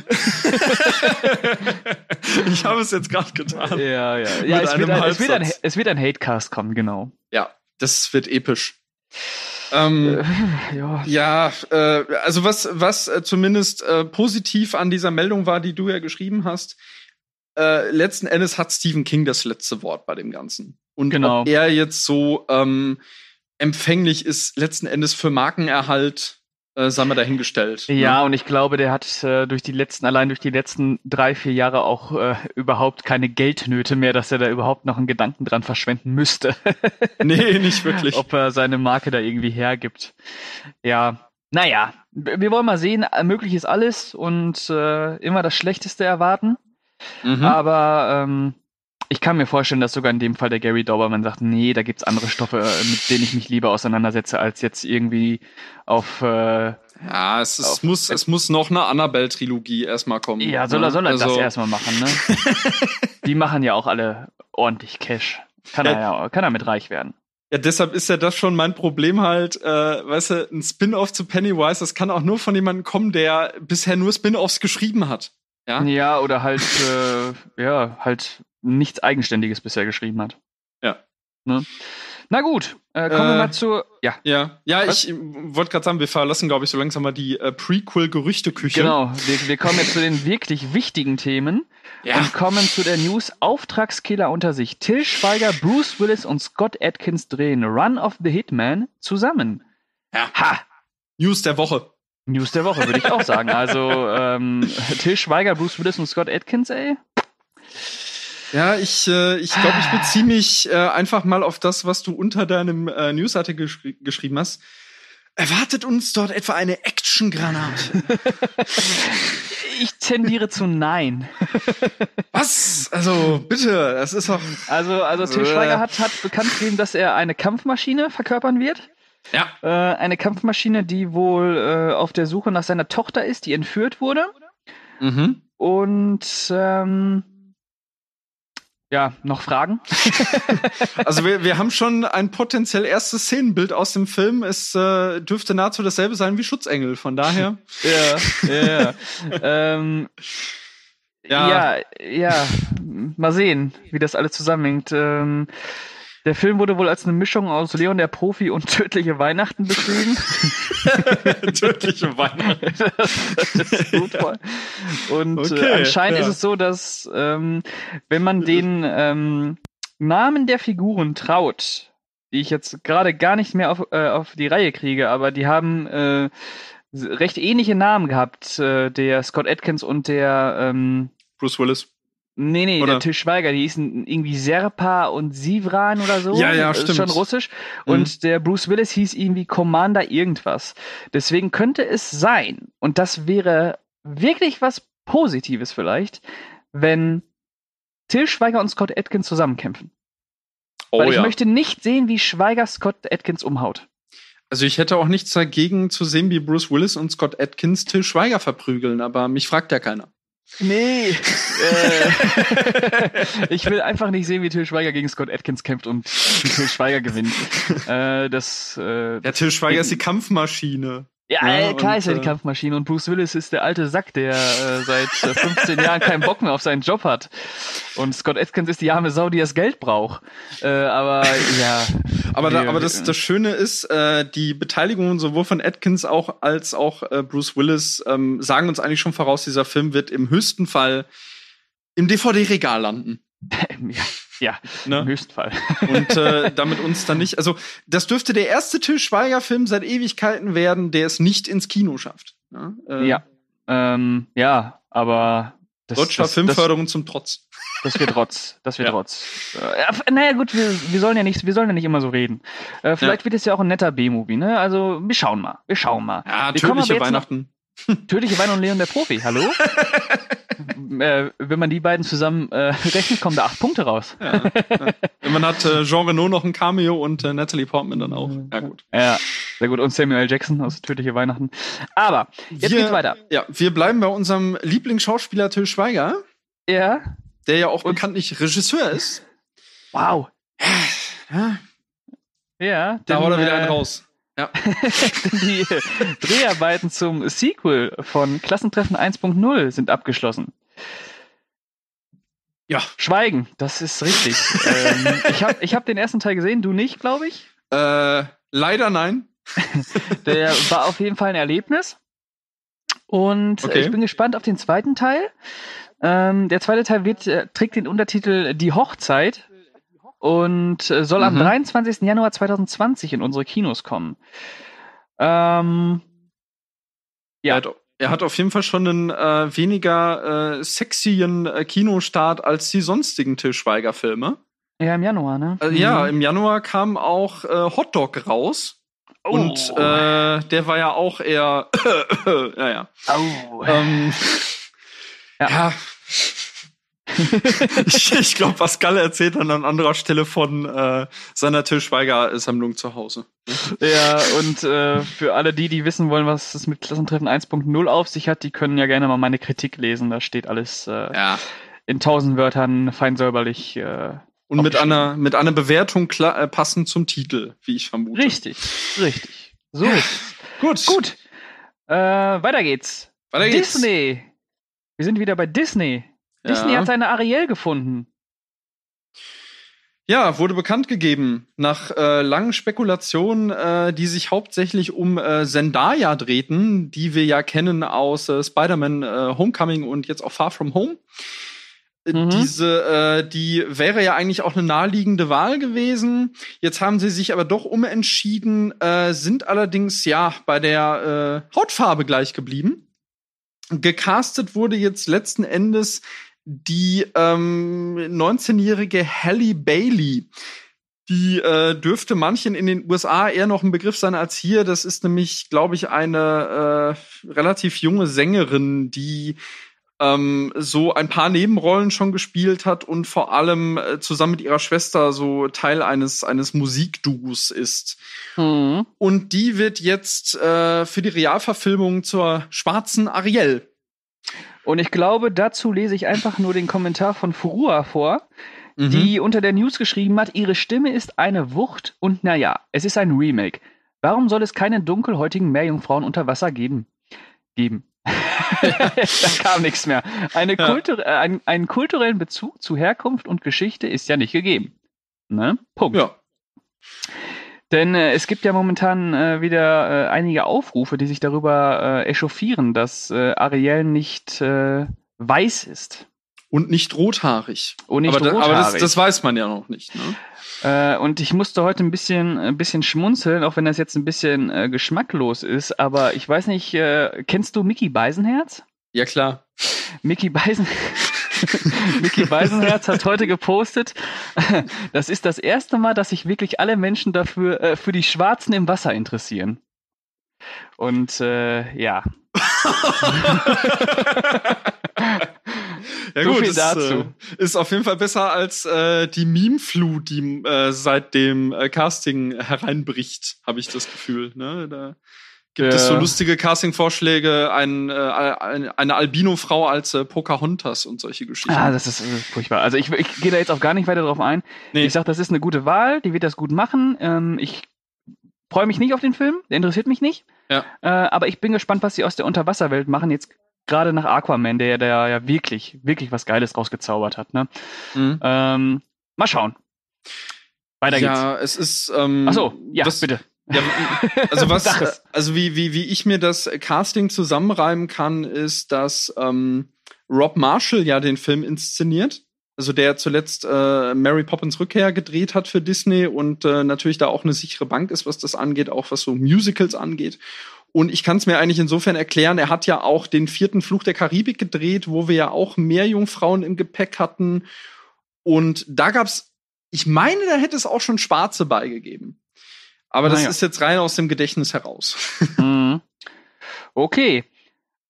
ich habe es jetzt gerade getan. Ja, ja. ja es, wird ein, es, wird ein, es wird ein Hatecast kommen, genau. Ja, das wird episch. Ähm, äh, ja, ja äh, also was, was äh, zumindest äh, positiv an dieser Meldung war, die du ja geschrieben hast, äh, letzten Endes hat Stephen King das letzte Wort bei dem Ganzen. Und genau. ob er jetzt so ähm, empfänglich ist, letzten Endes für Markenerhalt äh, sagen wir dahingestellt. Ne? Ja, ne? und ich glaube, der hat äh, durch die letzten, allein durch die letzten drei, vier Jahre auch äh, überhaupt keine Geldnöte mehr, dass er da überhaupt noch einen Gedanken dran verschwenden müsste. nee, nicht wirklich. Ob er seine Marke da irgendwie hergibt. Ja, naja, wir wollen mal sehen, möglich ist alles und äh, immer das Schlechteste erwarten. Mhm. Aber ähm, ich kann mir vorstellen, dass sogar in dem Fall der Gary Dauberman sagt, nee, da gibt's andere Stoffe, äh, mit denen ich mich lieber auseinandersetze, als jetzt irgendwie auf äh, ja, es, auf, muss, es muss noch eine Annabelle-Trilogie erstmal kommen. Ja, soll er, ne? soll er also, das erstmal machen, ne? Die machen ja auch alle ordentlich Cash. Kann er ja, kann er mit reich werden. Ja, deshalb ist ja das schon mein Problem halt, äh, weißt du, ein Spin-off zu Pennywise, das kann auch nur von jemandem kommen, der bisher nur Spin-offs geschrieben hat. Ja, ja oder halt, äh, ja, halt nichts Eigenständiges bisher geschrieben hat. Ja. Ne? Na gut, äh, kommen äh, wir mal zu. Ja. Ja, ja ich wollte gerade sagen, wir verlassen, glaube ich, so langsam mal die äh, Prequel-Gerüchteküche. Genau, wir, wir, kommen jetzt zu den wirklich wichtigen Themen ja. und kommen zu der News Auftragskiller unter sich. Till Schweiger, Bruce Willis und Scott Atkins drehen Run of the Hitman zusammen. Ja. Ha! News der Woche. News der Woche, würde ich auch sagen. Also, ähm, Till Schweiger, Bruce Willis und Scott Atkins, ey. Ja, ich äh, ich, glaube, ich beziehe mich äh, einfach mal auf das, was du unter deinem äh, Newsartikel geschri geschrieben hast. Erwartet uns dort etwa eine Action-Granate? ich tendiere zu nein. Was? Also, bitte, das ist doch. Also, also Till Schweiger hat, hat bekannt gegeben, dass er eine Kampfmaschine verkörpern wird. Ja. Äh, eine Kampfmaschine, die wohl äh, auf der Suche nach seiner Tochter ist, die entführt wurde. Mhm. Und ähm, ja, noch Fragen? also wir, wir haben schon ein potenziell erstes Szenenbild aus dem Film. Es äh, dürfte nahezu dasselbe sein wie Schutzengel, von daher. ja, ja. ähm, ja. ja, ja, mal sehen, wie das alles zusammenhängt. Ähm, der Film wurde wohl als eine Mischung aus Leon der Profi und Tödliche Weihnachten beschrieben. Tödliche Weihnachten. das, ist gut voll. Und äh, okay, äh, anscheinend ja. ist es so, dass ähm, wenn man den ähm, Namen der Figuren traut, die ich jetzt gerade gar nicht mehr auf, äh, auf die Reihe kriege, aber die haben äh, recht ähnliche Namen gehabt, äh, der Scott Atkins und der ähm, Bruce Willis. Nee, nee, oder? der Schweiger, die hießen irgendwie Serpa und Sivran oder so. Ja, ja, stimmt. Ist schon russisch. Mhm. Und der Bruce Willis hieß irgendwie Commander irgendwas. Deswegen könnte es sein, und das wäre wirklich was Positives vielleicht, wenn Till Schweiger und Scott Atkins zusammenkämpfen. Oh, Weil ich ja. möchte nicht sehen, wie Schweiger Scott Atkins umhaut. Also ich hätte auch nichts dagegen zu sehen, wie Bruce Willis und Scott Atkins Till Schweiger verprügeln, aber mich fragt ja keiner. Nee. äh, ich will einfach nicht sehen, wie Till Schweiger gegen Scott Atkins kämpft und wie Till Schweiger gewinnt. Äh, das, äh, ja, Till Schweiger ist die Kampfmaschine. Ja, ja klar ist er die äh, Kampfmaschine und Bruce Willis ist der alte Sack, der äh, seit 15 Jahren keinen Bock mehr auf seinen Job hat. Und Scott Atkins ist die arme Sau, die das Geld braucht. Äh, aber ja. aber da, aber das, das Schöne ist, äh, die Beteiligung sowohl von Atkins auch als auch äh, Bruce Willis ähm, sagen uns eigentlich schon voraus, dieser Film wird im höchsten Fall im DVD-Regal landen. ja. Ja, ne? im höchsten Fall. Und äh, damit uns dann nicht, also das dürfte der erste Till Schweiger-Film seit Ewigkeiten werden, der es nicht ins Kino schafft. Ne? Äh, ja, ähm, ja, aber das, Deutscher Filmförderung das, zum Trotz. Das wird Trotz. Das wird ja. Trotz. Äh, naja, gut, wir, wir sollen ja nicht, wir sollen ja nicht immer so reden. Äh, vielleicht ja. wird es ja auch ein netter B-Movie, ne? Also, wir schauen mal. Wir schauen mal. Ja, wir tödliche Weihnachten. Tödliche Wein und Leon der Profi, hallo? äh, wenn man die beiden zusammen äh, rechnet, kommen da acht Punkte raus. ja, ja. Man hat äh, Jean Renault noch ein Cameo und äh, Natalie Portman dann auch. Ja, gut. Ja, sehr gut. Und Samuel L. Jackson aus Tödliche Weihnachten. Aber, jetzt wir, geht's weiter. Ja, wir bleiben bei unserem Lieblingsschauspieler Till Schweiger. Ja. Der ja auch und bekanntlich Regisseur ist. Wow. Ja. Ja. Da haut er wieder einen äh, raus. Ja. die Dreharbeiten zum Sequel von Klassentreffen 1.0 sind abgeschlossen. Ja. Schweigen, das ist richtig. ähm, ich habe ich hab den ersten Teil gesehen, du nicht, glaube ich. Äh, leider nein. Der war auf jeden Fall ein Erlebnis. Und okay. ich bin gespannt auf den zweiten Teil. Ähm, der zweite Teil wird, äh, trägt den Untertitel Die Hochzeit und äh, soll mhm. am 23. Januar 2020 in unsere Kinos kommen. Ähm, ja. Er hat, er hat, auf jeden Fall schon einen äh, weniger äh, sexyen äh, Kinostart als die sonstigen Till Schweiger-Filme. Ja, im Januar, ne? Äh, ja, mhm. im Januar kam auch äh, Hotdog raus. Oh. Und äh, der war ja auch eher, ja, ja. Oh. Ähm, ja. ja ich ich glaube, Pascal erzählt dann an anderer Stelle von äh, seiner Tischweiger-Sammlung zu Hause. Ja, und äh, für alle die, die wissen wollen, was es mit Klassentreffen 1.0 auf sich hat, die können ja gerne mal meine Kritik lesen. Da steht alles äh, ja. in tausend Wörtern fein säuberlich. Äh, und mit einer, mit einer Bewertung äh, passend zum Titel, wie ich vermute. Richtig, richtig. So. Gut. Gut. Äh, weiter geht's. Weiter geht's. Disney. Wir sind wieder bei Disney. Disney ja. hat seine Ariel gefunden. Ja, wurde bekannt gegeben nach äh, langen Spekulationen, äh, die sich hauptsächlich um äh, Zendaya drehten, die wir ja kennen aus äh, Spider-Man äh, Homecoming und jetzt auch Far From Home. Äh, mhm. Diese, äh, die wäre ja eigentlich auch eine naheliegende Wahl gewesen. Jetzt haben sie sich aber doch umentschieden, äh, sind allerdings ja bei der äh, Hautfarbe gleich geblieben. Gecastet wurde jetzt letzten Endes die ähm, 19-jährige Halle Bailey. Die äh, dürfte manchen in den USA eher noch ein Begriff sein als hier. Das ist nämlich, glaube ich, eine äh, relativ junge Sängerin, die ähm, so ein paar Nebenrollen schon gespielt hat und vor allem äh, zusammen mit ihrer Schwester so Teil eines eines Musikduos ist. Mhm. Und die wird jetzt äh, für die Realverfilmung zur schwarzen Ariel und ich glaube, dazu lese ich einfach nur den Kommentar von Furua vor, mhm. die unter der News geschrieben hat, ihre Stimme ist eine Wucht und naja, es ist ein Remake. Warum soll es keine dunkelhäutigen Meerjungfrauen unter Wasser geben? Geben. da kam nichts mehr. Eine ja. Kultur, äh, ein, einen kulturellen Bezug zu Herkunft und Geschichte ist ja nicht gegeben. Ne? Punkt. Ja. Denn äh, es gibt ja momentan äh, wieder äh, einige Aufrufe, die sich darüber äh, echauffieren, dass äh, Ariel nicht äh, weiß ist. Und nicht rothaarig. Und nicht aber, rothaarig. Da, aber das, das, weiß man ja noch nicht. Ne? und ich musste heute ein bisschen, ein bisschen schmunzeln, auch wenn das jetzt ein bisschen geschmacklos ist. Aber ich weiß nicht, kennst du Mickey Beisenherz? Ja, klar. Mickey Beisenherz. Mickey Beisenherz hat heute gepostet, das ist das erste Mal, dass sich wirklich alle Menschen dafür äh, für die Schwarzen im Wasser interessieren. Und äh, ja. Ja so gut, viel dazu. Ist, äh, ist auf jeden Fall besser als äh, die Meme-Flut, die äh, seit dem äh, Casting hereinbricht, habe ich das Gefühl. Ne? Da Gibt ja. es so lustige Casting-Vorschläge, ein, äh, eine Albino-Frau als äh, Pocahontas und solche Geschichten? Ah, das ist, das ist furchtbar. Also ich, ich gehe da jetzt auch gar nicht weiter drauf ein. Nee. Ich sag, das ist eine gute Wahl, die wird das gut machen. Ähm, ich freue mich nicht auf den Film, der interessiert mich nicht. Ja. Äh, aber ich bin gespannt, was sie aus der Unterwasserwelt machen. Jetzt gerade nach Aquaman, der, der ja wirklich, wirklich was Geiles rausgezaubert hat. Ne? Mhm. Ähm, mal schauen. Weiter geht's. Ja, es ist. Ähm, Ach so, ja, bitte. Ja, also was, also wie, wie, wie ich mir das Casting zusammenreimen kann, ist, dass ähm, Rob Marshall ja den Film inszeniert. Also der zuletzt äh, Mary Poppins Rückkehr gedreht hat für Disney und äh, natürlich da auch eine sichere Bank ist, was das angeht, auch was so Musicals angeht. Und ich kann es mir eigentlich insofern erklären, er hat ja auch den vierten Fluch der Karibik gedreht, wo wir ja auch mehr Jungfrauen im Gepäck hatten. Und da gab's, ich meine, da hätte es auch schon Schwarze beigegeben. Aber das naja. ist jetzt rein aus dem Gedächtnis heraus. Mhm. Okay.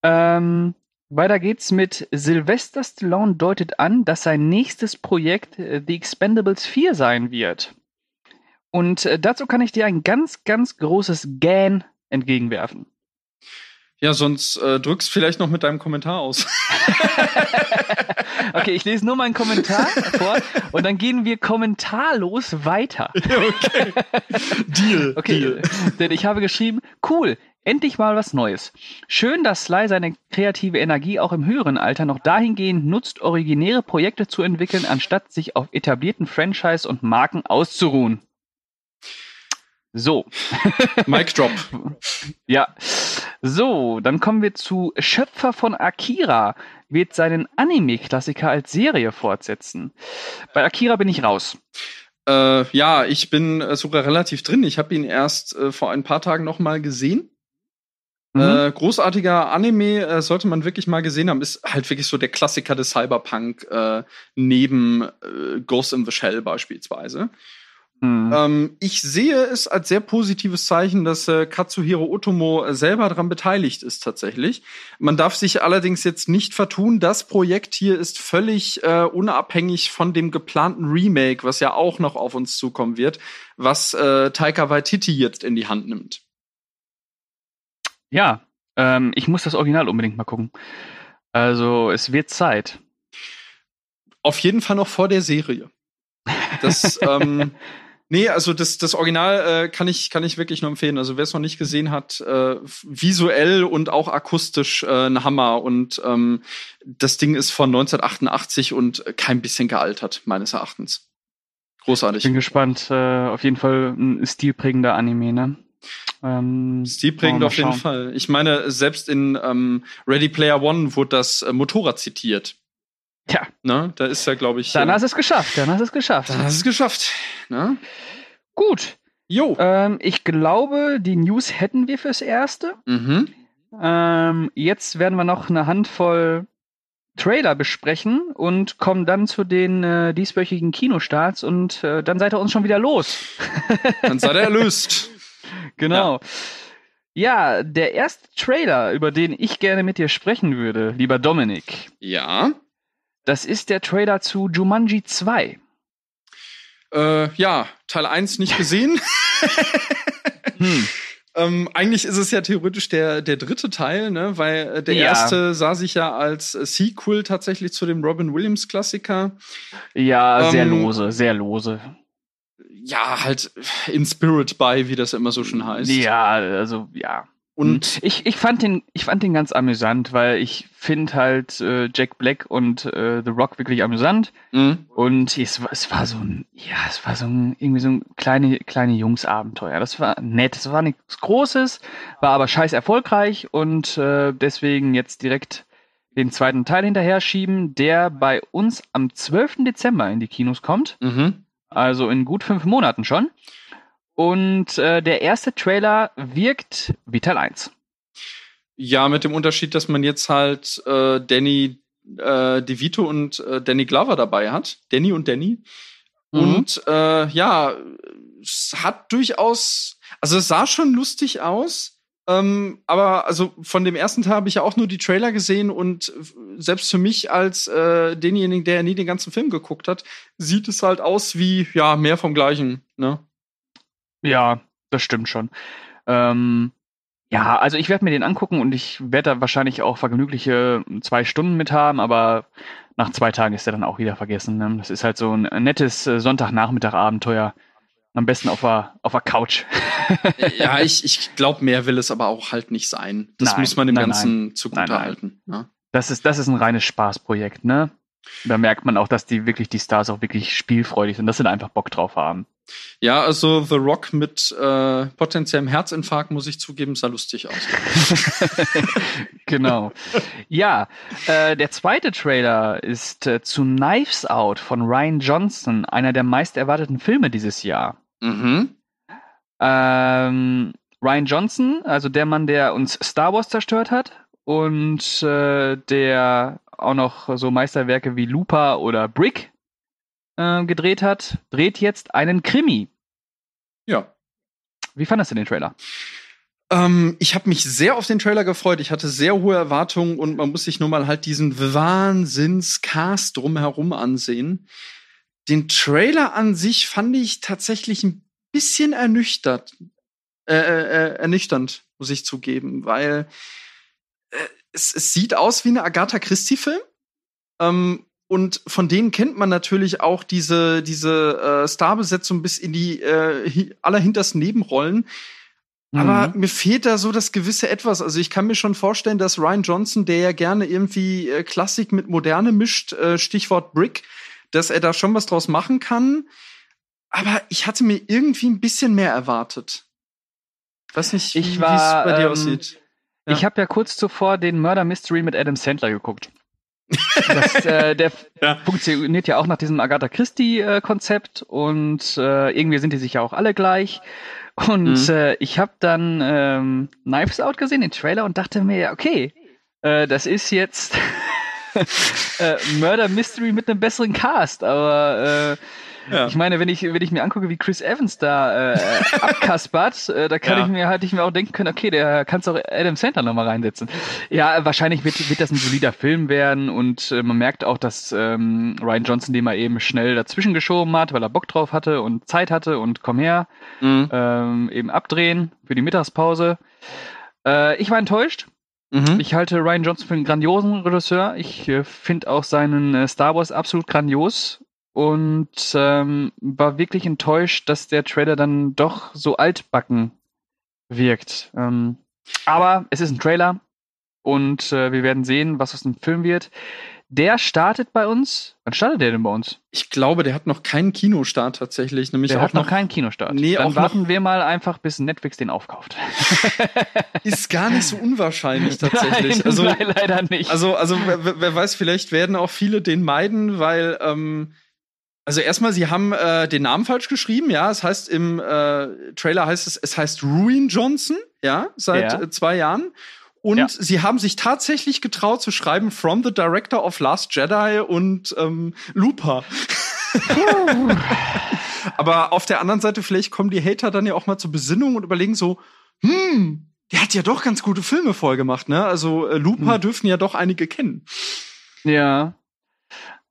Ähm, weiter geht's mit Sylvester Stallone deutet an, dass sein nächstes Projekt äh, The Expendables 4 sein wird. Und äh, dazu kann ich dir ein ganz, ganz großes Gan entgegenwerfen. Ja, sonst äh, drückst vielleicht noch mit deinem Kommentar aus. okay, ich lese nur meinen Kommentar vor und dann gehen wir kommentarlos weiter. okay. Deal. Okay, Deal. denn ich habe geschrieben, cool, endlich mal was Neues. Schön, dass Sly seine kreative Energie auch im höheren Alter noch dahingehend nutzt, originäre Projekte zu entwickeln, anstatt sich auf etablierten Franchise und Marken auszuruhen. So. Mic drop. ja. So, dann kommen wir zu Schöpfer von Akira wird seinen Anime-Klassiker als Serie fortsetzen. Bei Akira bin ich raus. Äh, ja, ich bin äh, sogar relativ drin. Ich habe ihn erst äh, vor ein paar Tagen noch mal gesehen. Mhm. Äh, großartiger Anime, äh, sollte man wirklich mal gesehen haben, ist halt wirklich so der Klassiker des Cyberpunk äh, neben Ghost in the Shell beispielsweise. Mhm. Ähm, ich sehe es als sehr positives Zeichen, dass äh, Katsuhiro Otomo selber daran beteiligt ist tatsächlich. Man darf sich allerdings jetzt nicht vertun, das Projekt hier ist völlig äh, unabhängig von dem geplanten Remake, was ja auch noch auf uns zukommen wird, was äh, Taika Waititi jetzt in die Hand nimmt. Ja, ähm, ich muss das Original unbedingt mal gucken. Also es wird Zeit. Auf jeden Fall noch vor der Serie. Das ähm, Nee, also das, das Original äh, kann, ich, kann ich wirklich nur empfehlen. Also wer es noch nicht gesehen hat, äh, visuell und auch akustisch äh, ein Hammer. Und ähm, das Ding ist von 1988 und kein bisschen gealtert, meines Erachtens. Großartig. Bin gespannt. Äh, auf jeden Fall ein stilprägender Anime, ne? Ähm, Stilprägend auf jeden Fall. Ich meine, selbst in ähm, Ready Player One wurde das äh, Motorrad zitiert. Tja. Ne? Da ist ja, glaube ich. Dann hast du es geschafft. Dann hast du es geschafft. Dann hast du es geschafft. Ne? Gut. Jo. Ähm, ich glaube, die News hätten wir fürs Erste. Mhm. Ähm, jetzt werden wir noch eine Handvoll Trailer besprechen und kommen dann zu den äh, dieswöchigen Kinostarts und äh, dann seid ihr uns schon wieder los. dann seid ihr erlöst. genau. Ja. ja, der erste Trailer, über den ich gerne mit dir sprechen würde, lieber Dominik. Ja. Das ist der Trailer zu Jumanji 2. Äh, ja, Teil 1 nicht gesehen. hm. Ähm, eigentlich ist es ja theoretisch der, der dritte Teil, ne? weil äh, der ja. erste sah sich ja als äh, Sequel tatsächlich zu dem Robin Williams Klassiker. Ja, ähm, sehr lose, sehr lose. Ja, halt in Spirit by, wie das immer so schon heißt. Ja, also ja. Und hm. ich, ich, fand den, ich fand den ganz amüsant, weil ich finde halt äh, Jack Black und äh, The Rock wirklich amüsant. Mhm. Und es, es war so ein, ja, es war so ein, irgendwie so ein kleine, kleine Jungsabenteuer. Das war nett, es war nichts Großes, war aber scheiß erfolgreich und äh, deswegen jetzt direkt den zweiten Teil hinterher schieben, der bei uns am 12. Dezember in die Kinos kommt. Mhm. Also in gut fünf Monaten schon. Und äh, der erste Trailer wirkt wie Teil 1. Ja, mit dem Unterschied, dass man jetzt halt äh, Danny äh, DeVito und äh, Danny Glover dabei hat. Danny und Danny. Mhm. Und äh, ja, es hat durchaus, also es sah schon lustig aus. Ähm, aber also von dem ersten Teil habe ich ja auch nur die Trailer gesehen und selbst für mich als äh, denjenigen, der ja nie den ganzen Film geguckt hat, sieht es halt aus wie ja mehr vom Gleichen. Ne? Ja, das stimmt schon. Ähm, ja, also ich werde mir den angucken und ich werde da wahrscheinlich auch vergnügliche zwei Stunden mit haben, aber nach zwei Tagen ist er dann auch wieder vergessen. Ne? Das ist halt so ein nettes äh, Sonntagnachmittag-Abenteuer. Am besten auf der, auf der Couch. ja, ich, ich glaube, mehr will es aber auch halt nicht sein. Das nein, muss man dem nein, Ganzen nein. zugute halten. Ja. Ne? Das, ist, das ist ein reines Spaßprojekt, ne? Da merkt man auch, dass die wirklich, die Stars auch wirklich spielfreudig sind, dass sie da einfach Bock drauf haben. Ja, also The Rock mit äh, potenziellem Herzinfarkt, muss ich zugeben, sah lustig aus. genau. Ja, äh, der zweite Trailer ist äh, zu Knives Out von Ryan Johnson, einer der meist erwarteten Filme dieses Jahr. Mhm. Ähm, Ryan Johnson, also der Mann, der uns Star Wars zerstört hat und äh, der auch noch so Meisterwerke wie Looper oder Brick äh, gedreht hat, dreht jetzt einen Krimi. Ja. Wie fandest du den Trailer? Ähm, ich habe mich sehr auf den Trailer gefreut. Ich hatte sehr hohe Erwartungen und man muss sich nur mal halt diesen Wahnsinnscast drumherum ansehen. Den Trailer an sich fand ich tatsächlich ein bisschen ernüchtert, äh, äh, äh ernüchternd, muss ich zugeben, weil äh, es, es sieht aus wie eine Agatha Christie-Film. Ähm, und von denen kennt man natürlich auch diese, diese äh, Starbesetzung bis in die äh, allerhintersten Nebenrollen. Aber mhm. mir fehlt da so das gewisse Etwas. Also ich kann mir schon vorstellen, dass Ryan Johnson, der ja gerne irgendwie äh, Klassik mit Moderne mischt, äh, Stichwort Brick, dass er da schon was draus machen kann. Aber ich hatte mir irgendwie ein bisschen mehr erwartet. Weiß nicht, wie es bei dir ähm, aussieht. Ja. Ich habe ja kurz zuvor den Murder Mystery mit Adam Sandler geguckt. Das, äh, der ja. funktioniert ja auch nach diesem Agatha Christie-Konzept äh, und äh, irgendwie sind die sich ja auch alle gleich. Und mhm. äh, ich habe dann ähm, Knives Out gesehen, den Trailer, und dachte mir, okay, äh, das ist jetzt äh, Murder Mystery mit einem besseren Cast, aber äh, ja. Ich meine, wenn ich, wenn ich mir angucke, wie Chris Evans da äh, abkaspert, äh, da kann ja. ich mir halt ich mir auch denken können, okay, der kannst auch Adam Sandler nochmal reinsetzen. Ja, wahrscheinlich wird, wird das ein solider Film werden und äh, man merkt auch, dass ähm, Ryan Johnson den mal eben schnell dazwischen geschoben hat, weil er Bock drauf hatte und Zeit hatte und komm her, mhm. ähm, eben abdrehen für die Mittagspause. Äh, ich war enttäuscht. Mhm. Ich halte Ryan Johnson für einen grandiosen Regisseur. Ich äh, finde auch seinen äh, Star Wars absolut grandios und ähm, war wirklich enttäuscht, dass der Trailer dann doch so altbacken wirkt. Ähm, aber es ist ein Trailer und äh, wir werden sehen, was aus dem Film wird. Der startet bei uns. Wann startet der denn bei uns? Ich glaube, der hat noch keinen Kinostart tatsächlich. Nämlich der hat noch, keinen Kinostart. Nee, Dann warten wir mal einfach, bis Netflix den aufkauft. Ist gar nicht so unwahrscheinlich tatsächlich. Nein, also leider nicht. Also, also wer, wer, weiß, vielleicht werden auch viele den meiden, weil ähm, also erstmal, sie haben äh, den Namen falsch geschrieben, ja. Es heißt im äh, Trailer heißt es, es heißt Ruin Johnson, ja, seit ja. Äh, zwei Jahren. Und ja. sie haben sich tatsächlich getraut zu schreiben From the Director of Last Jedi und ähm, Looper. Aber auf der anderen Seite, vielleicht kommen die Hater dann ja auch mal zur Besinnung und überlegen so, hm, der hat ja doch ganz gute Filme vorgemacht, ne? Also äh, Looper hm. dürfen ja doch einige kennen. Ja.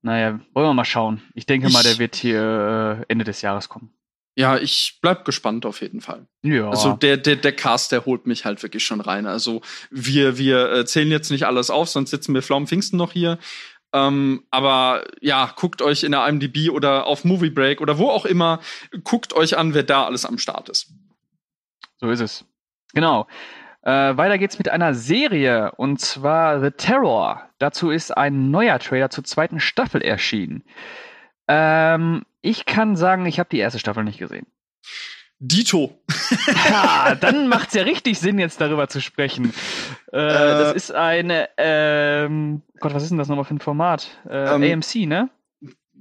Naja, wollen wir mal schauen. Ich denke ich, mal, der wird hier äh, Ende des Jahres kommen. Ja, ich bleib gespannt auf jeden Fall. Ja. Also der, der, der Cast, der holt mich halt wirklich schon rein. Also wir, wir äh, zählen jetzt nicht alles auf, sonst sitzen wir Pflaumen Pfingsten noch hier. Ähm, aber ja, guckt euch in der IMDb oder auf Movie Break oder wo auch immer, guckt euch an, wer da alles am Start ist. So ist es. Genau. Äh, weiter geht's mit einer Serie und zwar The Terror. Dazu ist ein neuer Trailer zur zweiten Staffel erschienen. Ähm, ich kann sagen, ich habe die erste Staffel nicht gesehen. Dito. ja, dann macht's ja richtig Sinn, jetzt darüber zu sprechen. Äh, äh, das ist eine, ähm, Gott, was ist denn das nochmal für ein Format? Äh, ähm, AMC, ne?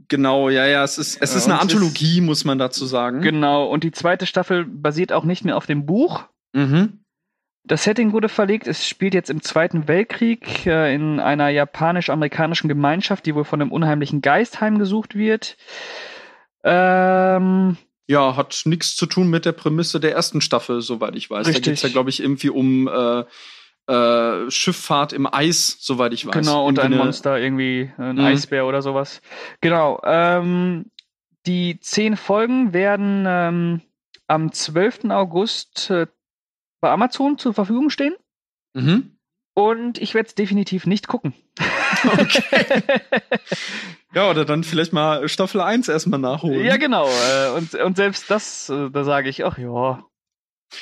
Genau, ja, ja, es ist, es ist eine Anthologie, ist, muss man dazu sagen. Genau, und die zweite Staffel basiert auch nicht mehr auf dem Buch. Mhm. Das Setting wurde verlegt. Es spielt jetzt im Zweiten Weltkrieg äh, in einer japanisch-amerikanischen Gemeinschaft, die wohl von einem unheimlichen Geist heimgesucht wird. Ähm, ja, hat nichts zu tun mit der Prämisse der ersten Staffel, soweit ich weiß. Richtig. Da geht es ja, glaube ich, irgendwie um äh, äh, Schifffahrt im Eis, soweit ich weiß. Genau, und ein Monster, irgendwie ein mhm. Eisbär oder sowas. Genau. Ähm, die zehn Folgen werden ähm, am 12. August äh, bei Amazon zur Verfügung stehen. Mhm. Und ich werde es definitiv nicht gucken. Okay. ja, oder dann vielleicht mal Staffel 1 erstmal nachholen. Ja, genau. Äh, und, und selbst das, äh, da sage ich, ach ja,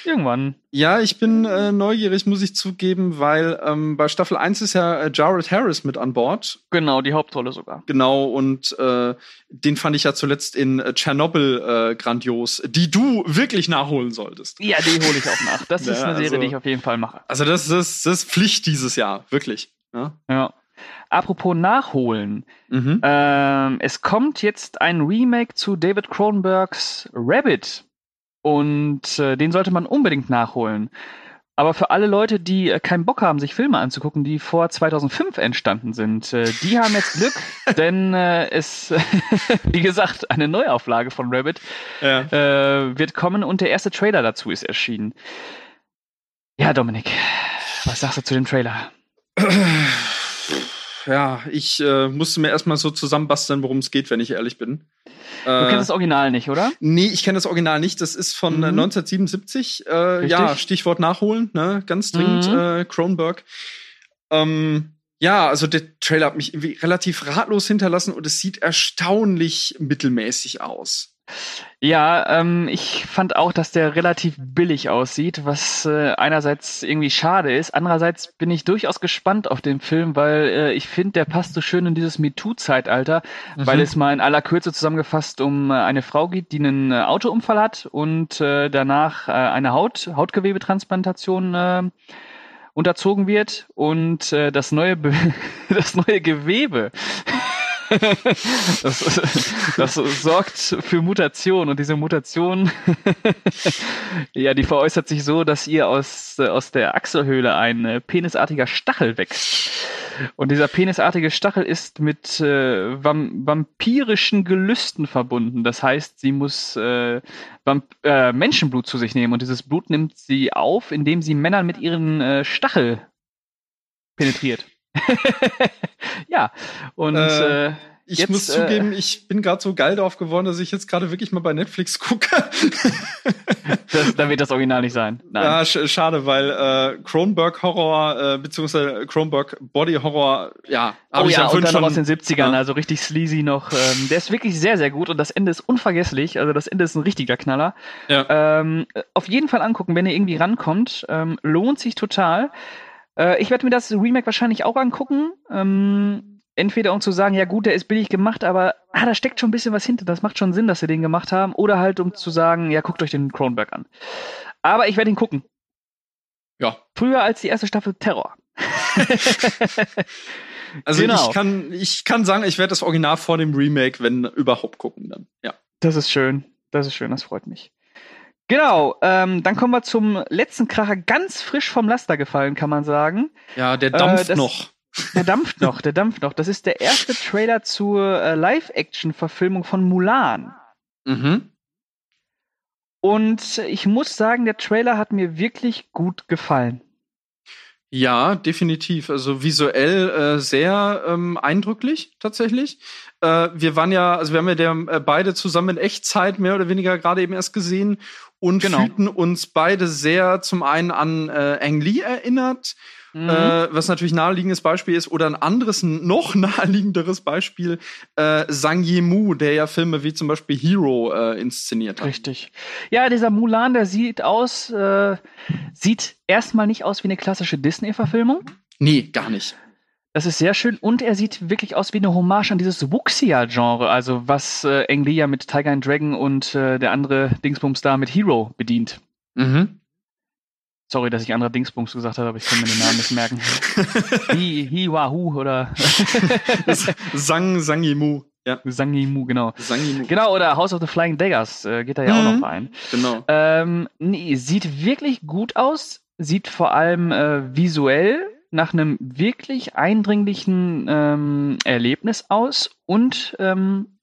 Irgendwann. Ja, ich bin äh, neugierig, muss ich zugeben, weil ähm, bei Staffel 1 ist ja äh, Jared Harris mit an Bord. Genau, die Hauptrolle sogar. Genau, und äh, den fand ich ja zuletzt in äh, Tschernobyl äh, grandios, die du wirklich nachholen solltest. Ja, die hole ich auch nach. Das ja, ist eine Serie, also, die ich auf jeden Fall mache. Also das ist, das ist Pflicht dieses Jahr, wirklich. Ja. ja. Apropos Nachholen. Mhm. Ähm, es kommt jetzt ein Remake zu David Cronenbergs Rabbit. Und äh, den sollte man unbedingt nachholen. Aber für alle Leute, die äh, keinen Bock haben, sich Filme anzugucken, die vor 2005 entstanden sind, äh, die haben jetzt Glück, denn äh, es, wie gesagt, eine Neuauflage von Rabbit ja. äh, wird kommen und der erste Trailer dazu ist erschienen. Ja, Dominik, was sagst du zu dem Trailer? Ja, ich äh, musste mir erstmal so zusammenbasteln, worum es geht, wenn ich ehrlich bin. Du äh, kennst das Original nicht, oder? Nee, ich kenne das Original nicht. Das ist von mhm. 1977. Äh, ja, Stichwort nachholen, ne? Ganz dringend, mhm. äh, Kronberg. Ähm, ja, also der Trailer hat mich irgendwie relativ ratlos hinterlassen und es sieht erstaunlich mittelmäßig aus. Ja, ähm, ich fand auch, dass der relativ billig aussieht, was äh, einerseits irgendwie schade ist. Andererseits bin ich durchaus gespannt auf den Film, weil äh, ich finde, der passt so schön in dieses MeToo-Zeitalter, mhm. weil es mal in aller Kürze zusammengefasst um äh, eine Frau geht, die einen äh, Autounfall hat und äh, danach äh, eine Haut, Hautgewebetransplantation äh, unterzogen wird und äh, das neue Be das neue Gewebe das, das, sorgt für Mutation und diese Mutation, ja, die veräußert sich so, dass ihr aus, aus der Achselhöhle ein äh, penisartiger Stachel wächst. Und dieser penisartige Stachel ist mit äh, vam vampirischen Gelüsten verbunden. Das heißt, sie muss äh, äh, Menschenblut zu sich nehmen und dieses Blut nimmt sie auf, indem sie Männern mit ihren äh, Stachel penetriert. ja, und äh, äh, ich jetzt, muss zugeben, äh, ich bin gerade so geil drauf geworden, dass ich jetzt gerade wirklich mal bei Netflix gucke. das, dann wird das Original nicht sein. Nein. Ja, sch schade, weil äh, Cronenberg Horror äh, beziehungsweise Cronenberg Body Horror, ja, habe oh, ja, und dann schon aus den 70ern, ja. also richtig sleazy noch. Ähm, der ist wirklich sehr, sehr gut und das Ende ist unvergesslich. Also das Ende ist ein richtiger Knaller. Ja. Ähm, auf jeden Fall angucken, wenn ihr irgendwie rankommt. Ähm, lohnt sich total. Äh, ich werde mir das Remake wahrscheinlich auch angucken. Ähm, entweder um zu sagen, ja gut, der ist billig gemacht, aber ah, da steckt schon ein bisschen was hinter. Das macht schon Sinn, dass sie den gemacht haben. Oder halt um zu sagen, ja, guckt euch den Kronberg an. Aber ich werde ihn gucken. Ja. Früher als die erste Staffel Terror. also genau. ich kann, ich kann sagen, ich werde das Original vor dem Remake, wenn überhaupt gucken dann. Ja. Das ist schön. Das ist schön, das freut mich. Genau, ähm, dann kommen wir zum letzten Kracher, ganz frisch vom Laster gefallen, kann man sagen. Ja, der dampft äh, das, noch. Der dampft noch, der dampft noch. Das ist der erste Trailer zur äh, Live-Action-Verfilmung von Mulan. Mhm. Und ich muss sagen, der Trailer hat mir wirklich gut gefallen. Ja, definitiv. Also visuell äh, sehr ähm, eindrücklich tatsächlich. Äh, wir waren ja, also wir haben ja der, äh, beide zusammen in Echtzeit mehr oder weniger gerade eben erst gesehen und genau. fühlten uns beide sehr zum einen an äh, Ang Lee erinnert Mhm. Äh, was natürlich naheliegendes Beispiel ist, oder ein anderes, noch naheliegenderes Beispiel, äh, Sang Yimou, der ja Filme wie zum Beispiel Hero äh, inszeniert hat. Richtig. Ja, dieser Mulan, der sieht aus, äh, sieht erstmal nicht aus wie eine klassische Disney-Verfilmung. Nee, gar nicht. Das ist sehr schön und er sieht wirklich aus wie eine Hommage an dieses Wuxia-Genre, also was äh, Ang Lee ja mit Tiger and Dragon und äh, der andere Dingsbums da mit Hero bedient. Mhm. Sorry, dass ich andere Dingsbums gesagt habe, aber ich kann mir den Namen nicht merken. Hi, Hi, Wahoo oder Sang, Sangimu. Ja. Sangimu, genau. Sangimu. Genau, oder House of the Flying Daggers äh, geht da ja mhm. auch noch rein. Genau. Ähm, nee, sieht wirklich gut aus, sieht vor allem äh, visuell nach einem wirklich eindringlichen ähm, Erlebnis aus und ähm,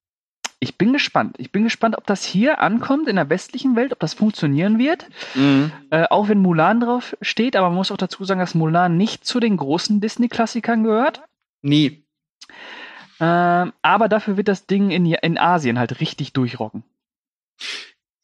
ich bin gespannt. Ich bin gespannt, ob das hier ankommt in der westlichen Welt, ob das funktionieren wird. Mhm. Äh, auch wenn Mulan drauf steht, aber man muss auch dazu sagen, dass Mulan nicht zu den großen Disney-Klassikern gehört. Nie. Ähm, aber dafür wird das Ding in, in Asien halt richtig durchrocken.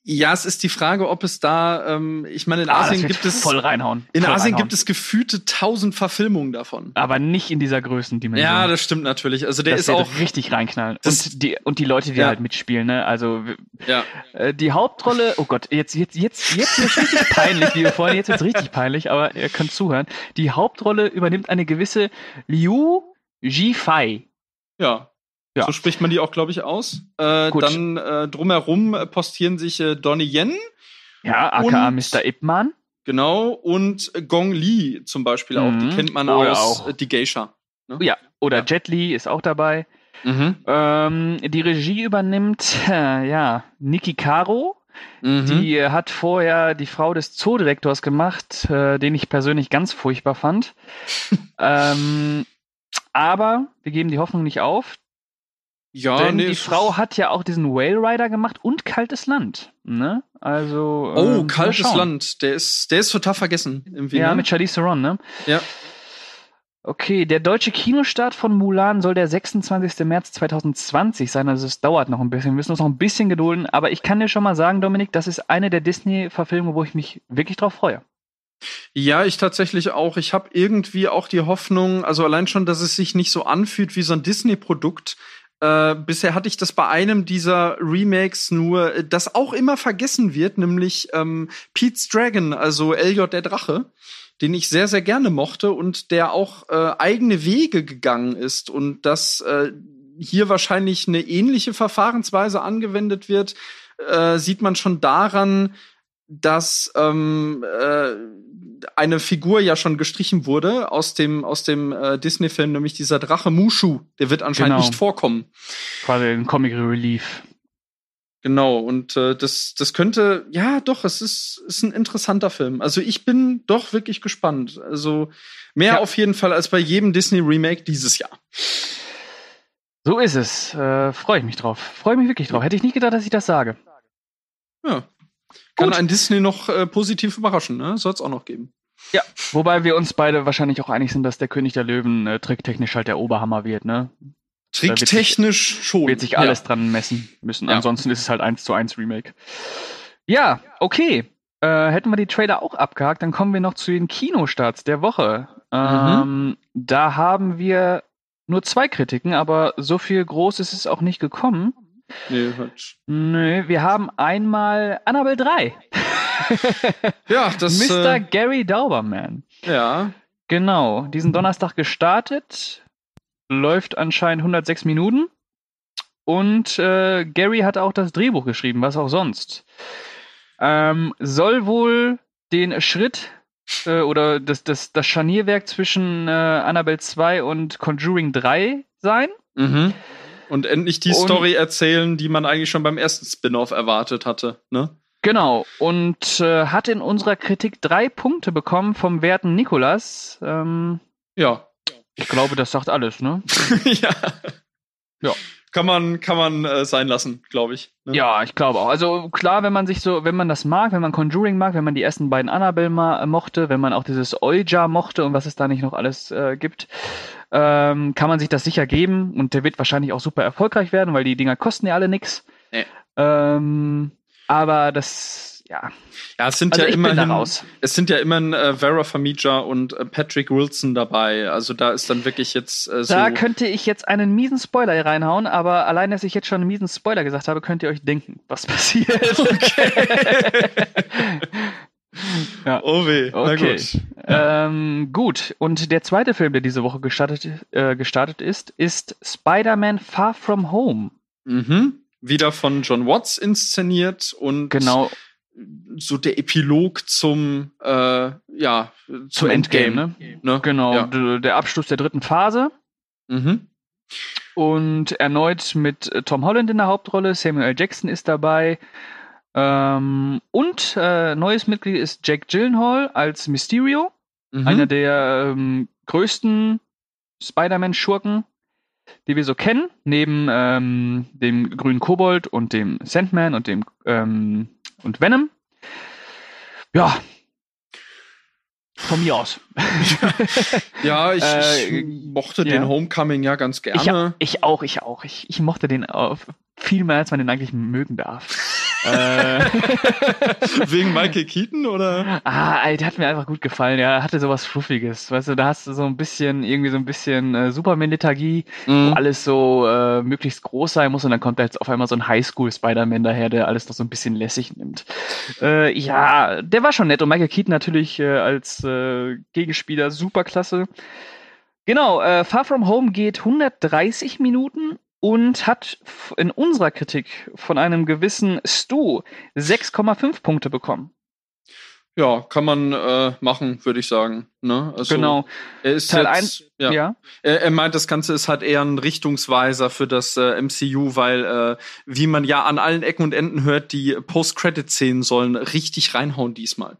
Ja, es ist die Frage, ob es da, ähm, ich meine, in ah, Asien gibt es voll reinhauen. In voll Asien reinhauen. gibt es gefühlte tausend Verfilmungen davon. Aber nicht in dieser Größendimension. Ja, das stimmt natürlich. Also der das ist auch richtig reinknallen. Und die und die Leute, die ja. halt mitspielen, ne? Also ja. Äh, die Hauptrolle. Oh Gott, jetzt jetzt jetzt jetzt ist richtig peinlich, liebe Freunde. Jetzt wird's richtig peinlich, aber ihr könnt zuhören. Die Hauptrolle übernimmt eine gewisse Liu Jifai. Ja. Ja. So spricht man die auch, glaube ich, aus. Äh, dann äh, drumherum postieren sich äh, Donnie Yen. Ja, aka und, Mr. Ipman. Genau, und Gong Li zum Beispiel auch. Die mhm. kennt man Oder aus auch. Die Geisha. Ne? Ja, oder ja. Jet Li ist auch dabei. Mhm. Ähm, die Regie übernimmt, äh, ja, Niki Caro. Mhm. Die hat vorher die Frau des Zoodirektors gemacht, äh, den ich persönlich ganz furchtbar fand. ähm, aber wir geben die Hoffnung nicht auf. Ja, Denn nee, die Frau hat ja auch diesen Whale Rider gemacht und Kaltes Land. Ne? Also. Oh, äh, Kaltes Land. Der ist, der ist total vergessen. Irgendwie, ja, ne? mit Charlize Theron, ne? Ja. Okay, der deutsche Kinostart von Mulan soll der 26. März 2020 sein. Also es dauert noch ein bisschen. Wir müssen uns noch ein bisschen gedulden. Aber ich kann dir schon mal sagen, Dominik, das ist eine der Disney-Verfilmungen, wo ich mich wirklich drauf freue. Ja, ich tatsächlich auch. Ich habe irgendwie auch die Hoffnung, also allein schon, dass es sich nicht so anfühlt wie so ein Disney-Produkt, äh, bisher hatte ich das bei einem dieser Remakes nur, äh, das auch immer vergessen wird, nämlich ähm, Pete's Dragon, also Elliot der Drache, den ich sehr, sehr gerne mochte und der auch äh, eigene Wege gegangen ist und dass äh, hier wahrscheinlich eine ähnliche Verfahrensweise angewendet wird, äh, sieht man schon daran, dass ähm, äh, eine Figur ja schon gestrichen wurde aus dem aus dem äh, Disney-Film, nämlich dieser Drache Mushu. Der wird anscheinend genau. nicht vorkommen. Quasi ein Comic Relief. Genau, und äh, das, das könnte, ja, doch, es ist, ist ein interessanter Film. Also ich bin doch wirklich gespannt. Also mehr ja. auf jeden Fall als bei jedem Disney-Remake dieses Jahr. So ist es. Äh, Freue ich mich drauf. Freue mich wirklich drauf. Hätte ich nicht gedacht, dass ich das sage. Ja, kann ein Disney noch äh, positiv überraschen, ne? Soll es auch noch geben. Ja, wobei wir uns beide wahrscheinlich auch einig sind, dass der König der Löwen äh, tricktechnisch halt der Oberhammer wird, ne? Tricktechnisch schon. Wird sich alles ja. dran messen müssen. Ja. Ansonsten ist es halt 1 zu 1 Remake. Ja, okay. Äh, hätten wir die Trailer auch abgehakt, dann kommen wir noch zu den Kinostarts der Woche. Ähm, mhm. Da haben wir nur zwei Kritiken, aber so viel groß ist es auch nicht gekommen. Nee, Quatsch. Nee, wir haben einmal Annabelle 3. ja, das. Mr. Äh, Gary Dauberman. Ja. Genau, diesen Donnerstag gestartet. Läuft anscheinend 106 Minuten. Und äh, Gary hat auch das Drehbuch geschrieben, was auch sonst. Ähm, soll wohl den Schritt äh, oder das, das, das Scharnierwerk zwischen äh, Annabelle 2 und Conjuring 3 sein. Mhm. Und endlich die und, Story erzählen, die man eigentlich schon beim ersten Spin-off erwartet hatte, ne? Genau, und äh, hat in unserer Kritik drei Punkte bekommen vom werten Nikolas. Ähm, ja. Ich glaube, das sagt alles, ne? ja. Ja kann man, kann man äh, sein lassen, glaube ich. Ne? Ja, ich glaube auch. Also klar, wenn man sich so, wenn man das mag, wenn man Conjuring mag, wenn man die ersten beiden Annabelle ma äh, mochte, wenn man auch dieses Ouija mochte und was es da nicht noch alles äh, gibt, ähm, kann man sich das sicher geben und der wird wahrscheinlich auch super erfolgreich werden, weil die Dinger kosten ja alle nix. Nee. Ähm, aber das ja. Ja, es sind also ja immerhin, es sind ja immerhin äh, Vera Famija und äh, Patrick Wilson dabei. Also da ist dann wirklich jetzt äh, so. Da könnte ich jetzt einen miesen Spoiler reinhauen, aber allein, dass ich jetzt schon einen miesen Spoiler gesagt habe, könnt ihr euch denken, was passiert. Okay. ja. Oh weh. Okay. Na gut. Ähm, gut. Und der zweite Film, der diese Woche gestartet, äh, gestartet ist, ist Spider-Man Far From Home. Mhm. Wieder von John Watts inszeniert und genau so der Epilog zum äh, ja zum, Endgame, Endgame ne? ne? Genau, ja. der Abschluss der dritten Phase. Mhm. Und erneut mit Tom Holland in der Hauptrolle, Samuel L. Jackson ist dabei. Ähm, und äh, neues Mitglied ist Jack Gyllenhaal als Mysterio, mhm. einer der ähm, größten Spider-Man-Schurken, die wir so kennen, neben ähm, dem grünen Kobold und dem Sandman und dem ähm, und Venom. Ja. Von mir aus. ja, ich, äh, ich mochte ja. den Homecoming ja ganz gerne. Ich, ich auch, ich auch. Ich, ich mochte den viel mehr, als man den eigentlich mögen darf. Äh. Wegen Michael Keaton oder? Ah, ey, der hat mir einfach gut gefallen. Er hatte sowas Fluffiges. Weißt du, da hast du so ein bisschen, irgendwie so ein bisschen äh, Superman-Lethargie, mhm. wo alles so äh, möglichst groß sein muss und dann kommt da jetzt auf einmal so ein Highschool-Spider-Man daher, der alles noch so ein bisschen lässig nimmt. Äh, ja, der war schon nett und Michael Keaton natürlich äh, als äh, Gegenspieler superklasse. Genau, äh, Far From Home geht 130 Minuten und hat in unserer Kritik von einem gewissen Stu 6,5 Punkte bekommen. Ja, kann man äh, machen, würde ich sagen. Ne? Also, genau. Er ist Teil 1. Ja. ja. Er, er, meint, das Ganze ist halt eher ein Richtungsweiser für das äh, MCU, weil, äh, wie man ja an allen Ecken und Enden hört, die Post-Credit-Szenen sollen richtig reinhauen diesmal.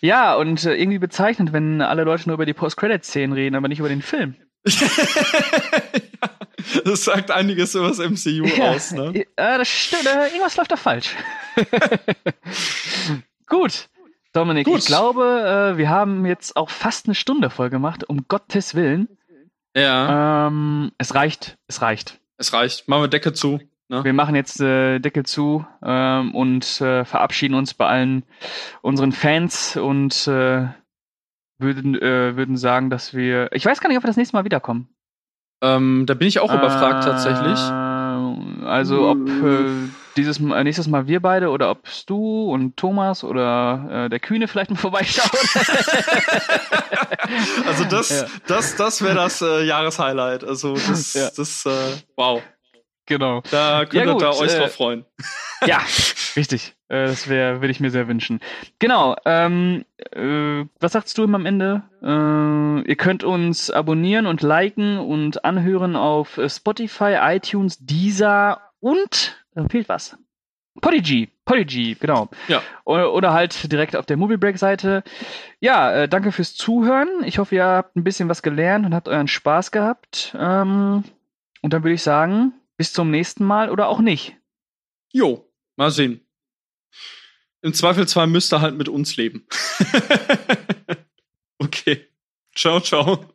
Ja, und äh, irgendwie bezeichnend, wenn alle Leute nur über die Post-Credit-Szenen reden, aber nicht über den Film. Das sagt einiges über das MCU ja, aus, ne? Ja, das stimmt. Äh, irgendwas läuft da falsch. Gut. Dominik, Gut. ich glaube, äh, wir haben jetzt auch fast eine Stunde voll gemacht, um Gottes Willen. Ja. Ähm, es reicht, es reicht. Es reicht. Machen wir Decke zu. Ne? Wir machen jetzt äh, Deckel zu ähm, und äh, verabschieden uns bei allen unseren Fans und äh, würden, äh, würden sagen, dass wir. Ich weiß gar nicht, ob wir das nächste Mal wiederkommen. Ähm, da bin ich auch überfragt tatsächlich. Also ob äh, dieses äh, nächstes Mal wir beide oder ob du und Thomas oder äh, der Kühne vielleicht mal vorbeischauen. also das, ja. das, das wäre das äh, Jahreshighlight. Also das, ja. das, äh, wow. Genau. Da könnt ihr ja, euch drauf freuen. Ja, richtig. Äh, das wäre, würde ich mir sehr wünschen. Genau. Ähm, äh, was sagst du am Ende? Äh, ihr könnt uns abonnieren und liken und anhören auf Spotify, iTunes, Deezer und äh, fehlt was. Podigy, Podigy, genau. Ja. Oder, oder halt direkt auf der Movie Break Seite. Ja, äh, danke fürs Zuhören. Ich hoffe, ihr habt ein bisschen was gelernt und habt euren Spaß gehabt. Ähm, und dann würde ich sagen, bis zum nächsten Mal oder auch nicht. Jo, mal sehen. Im Zweifelsfall müsst ihr halt mit uns leben. okay. Ciao, ciao.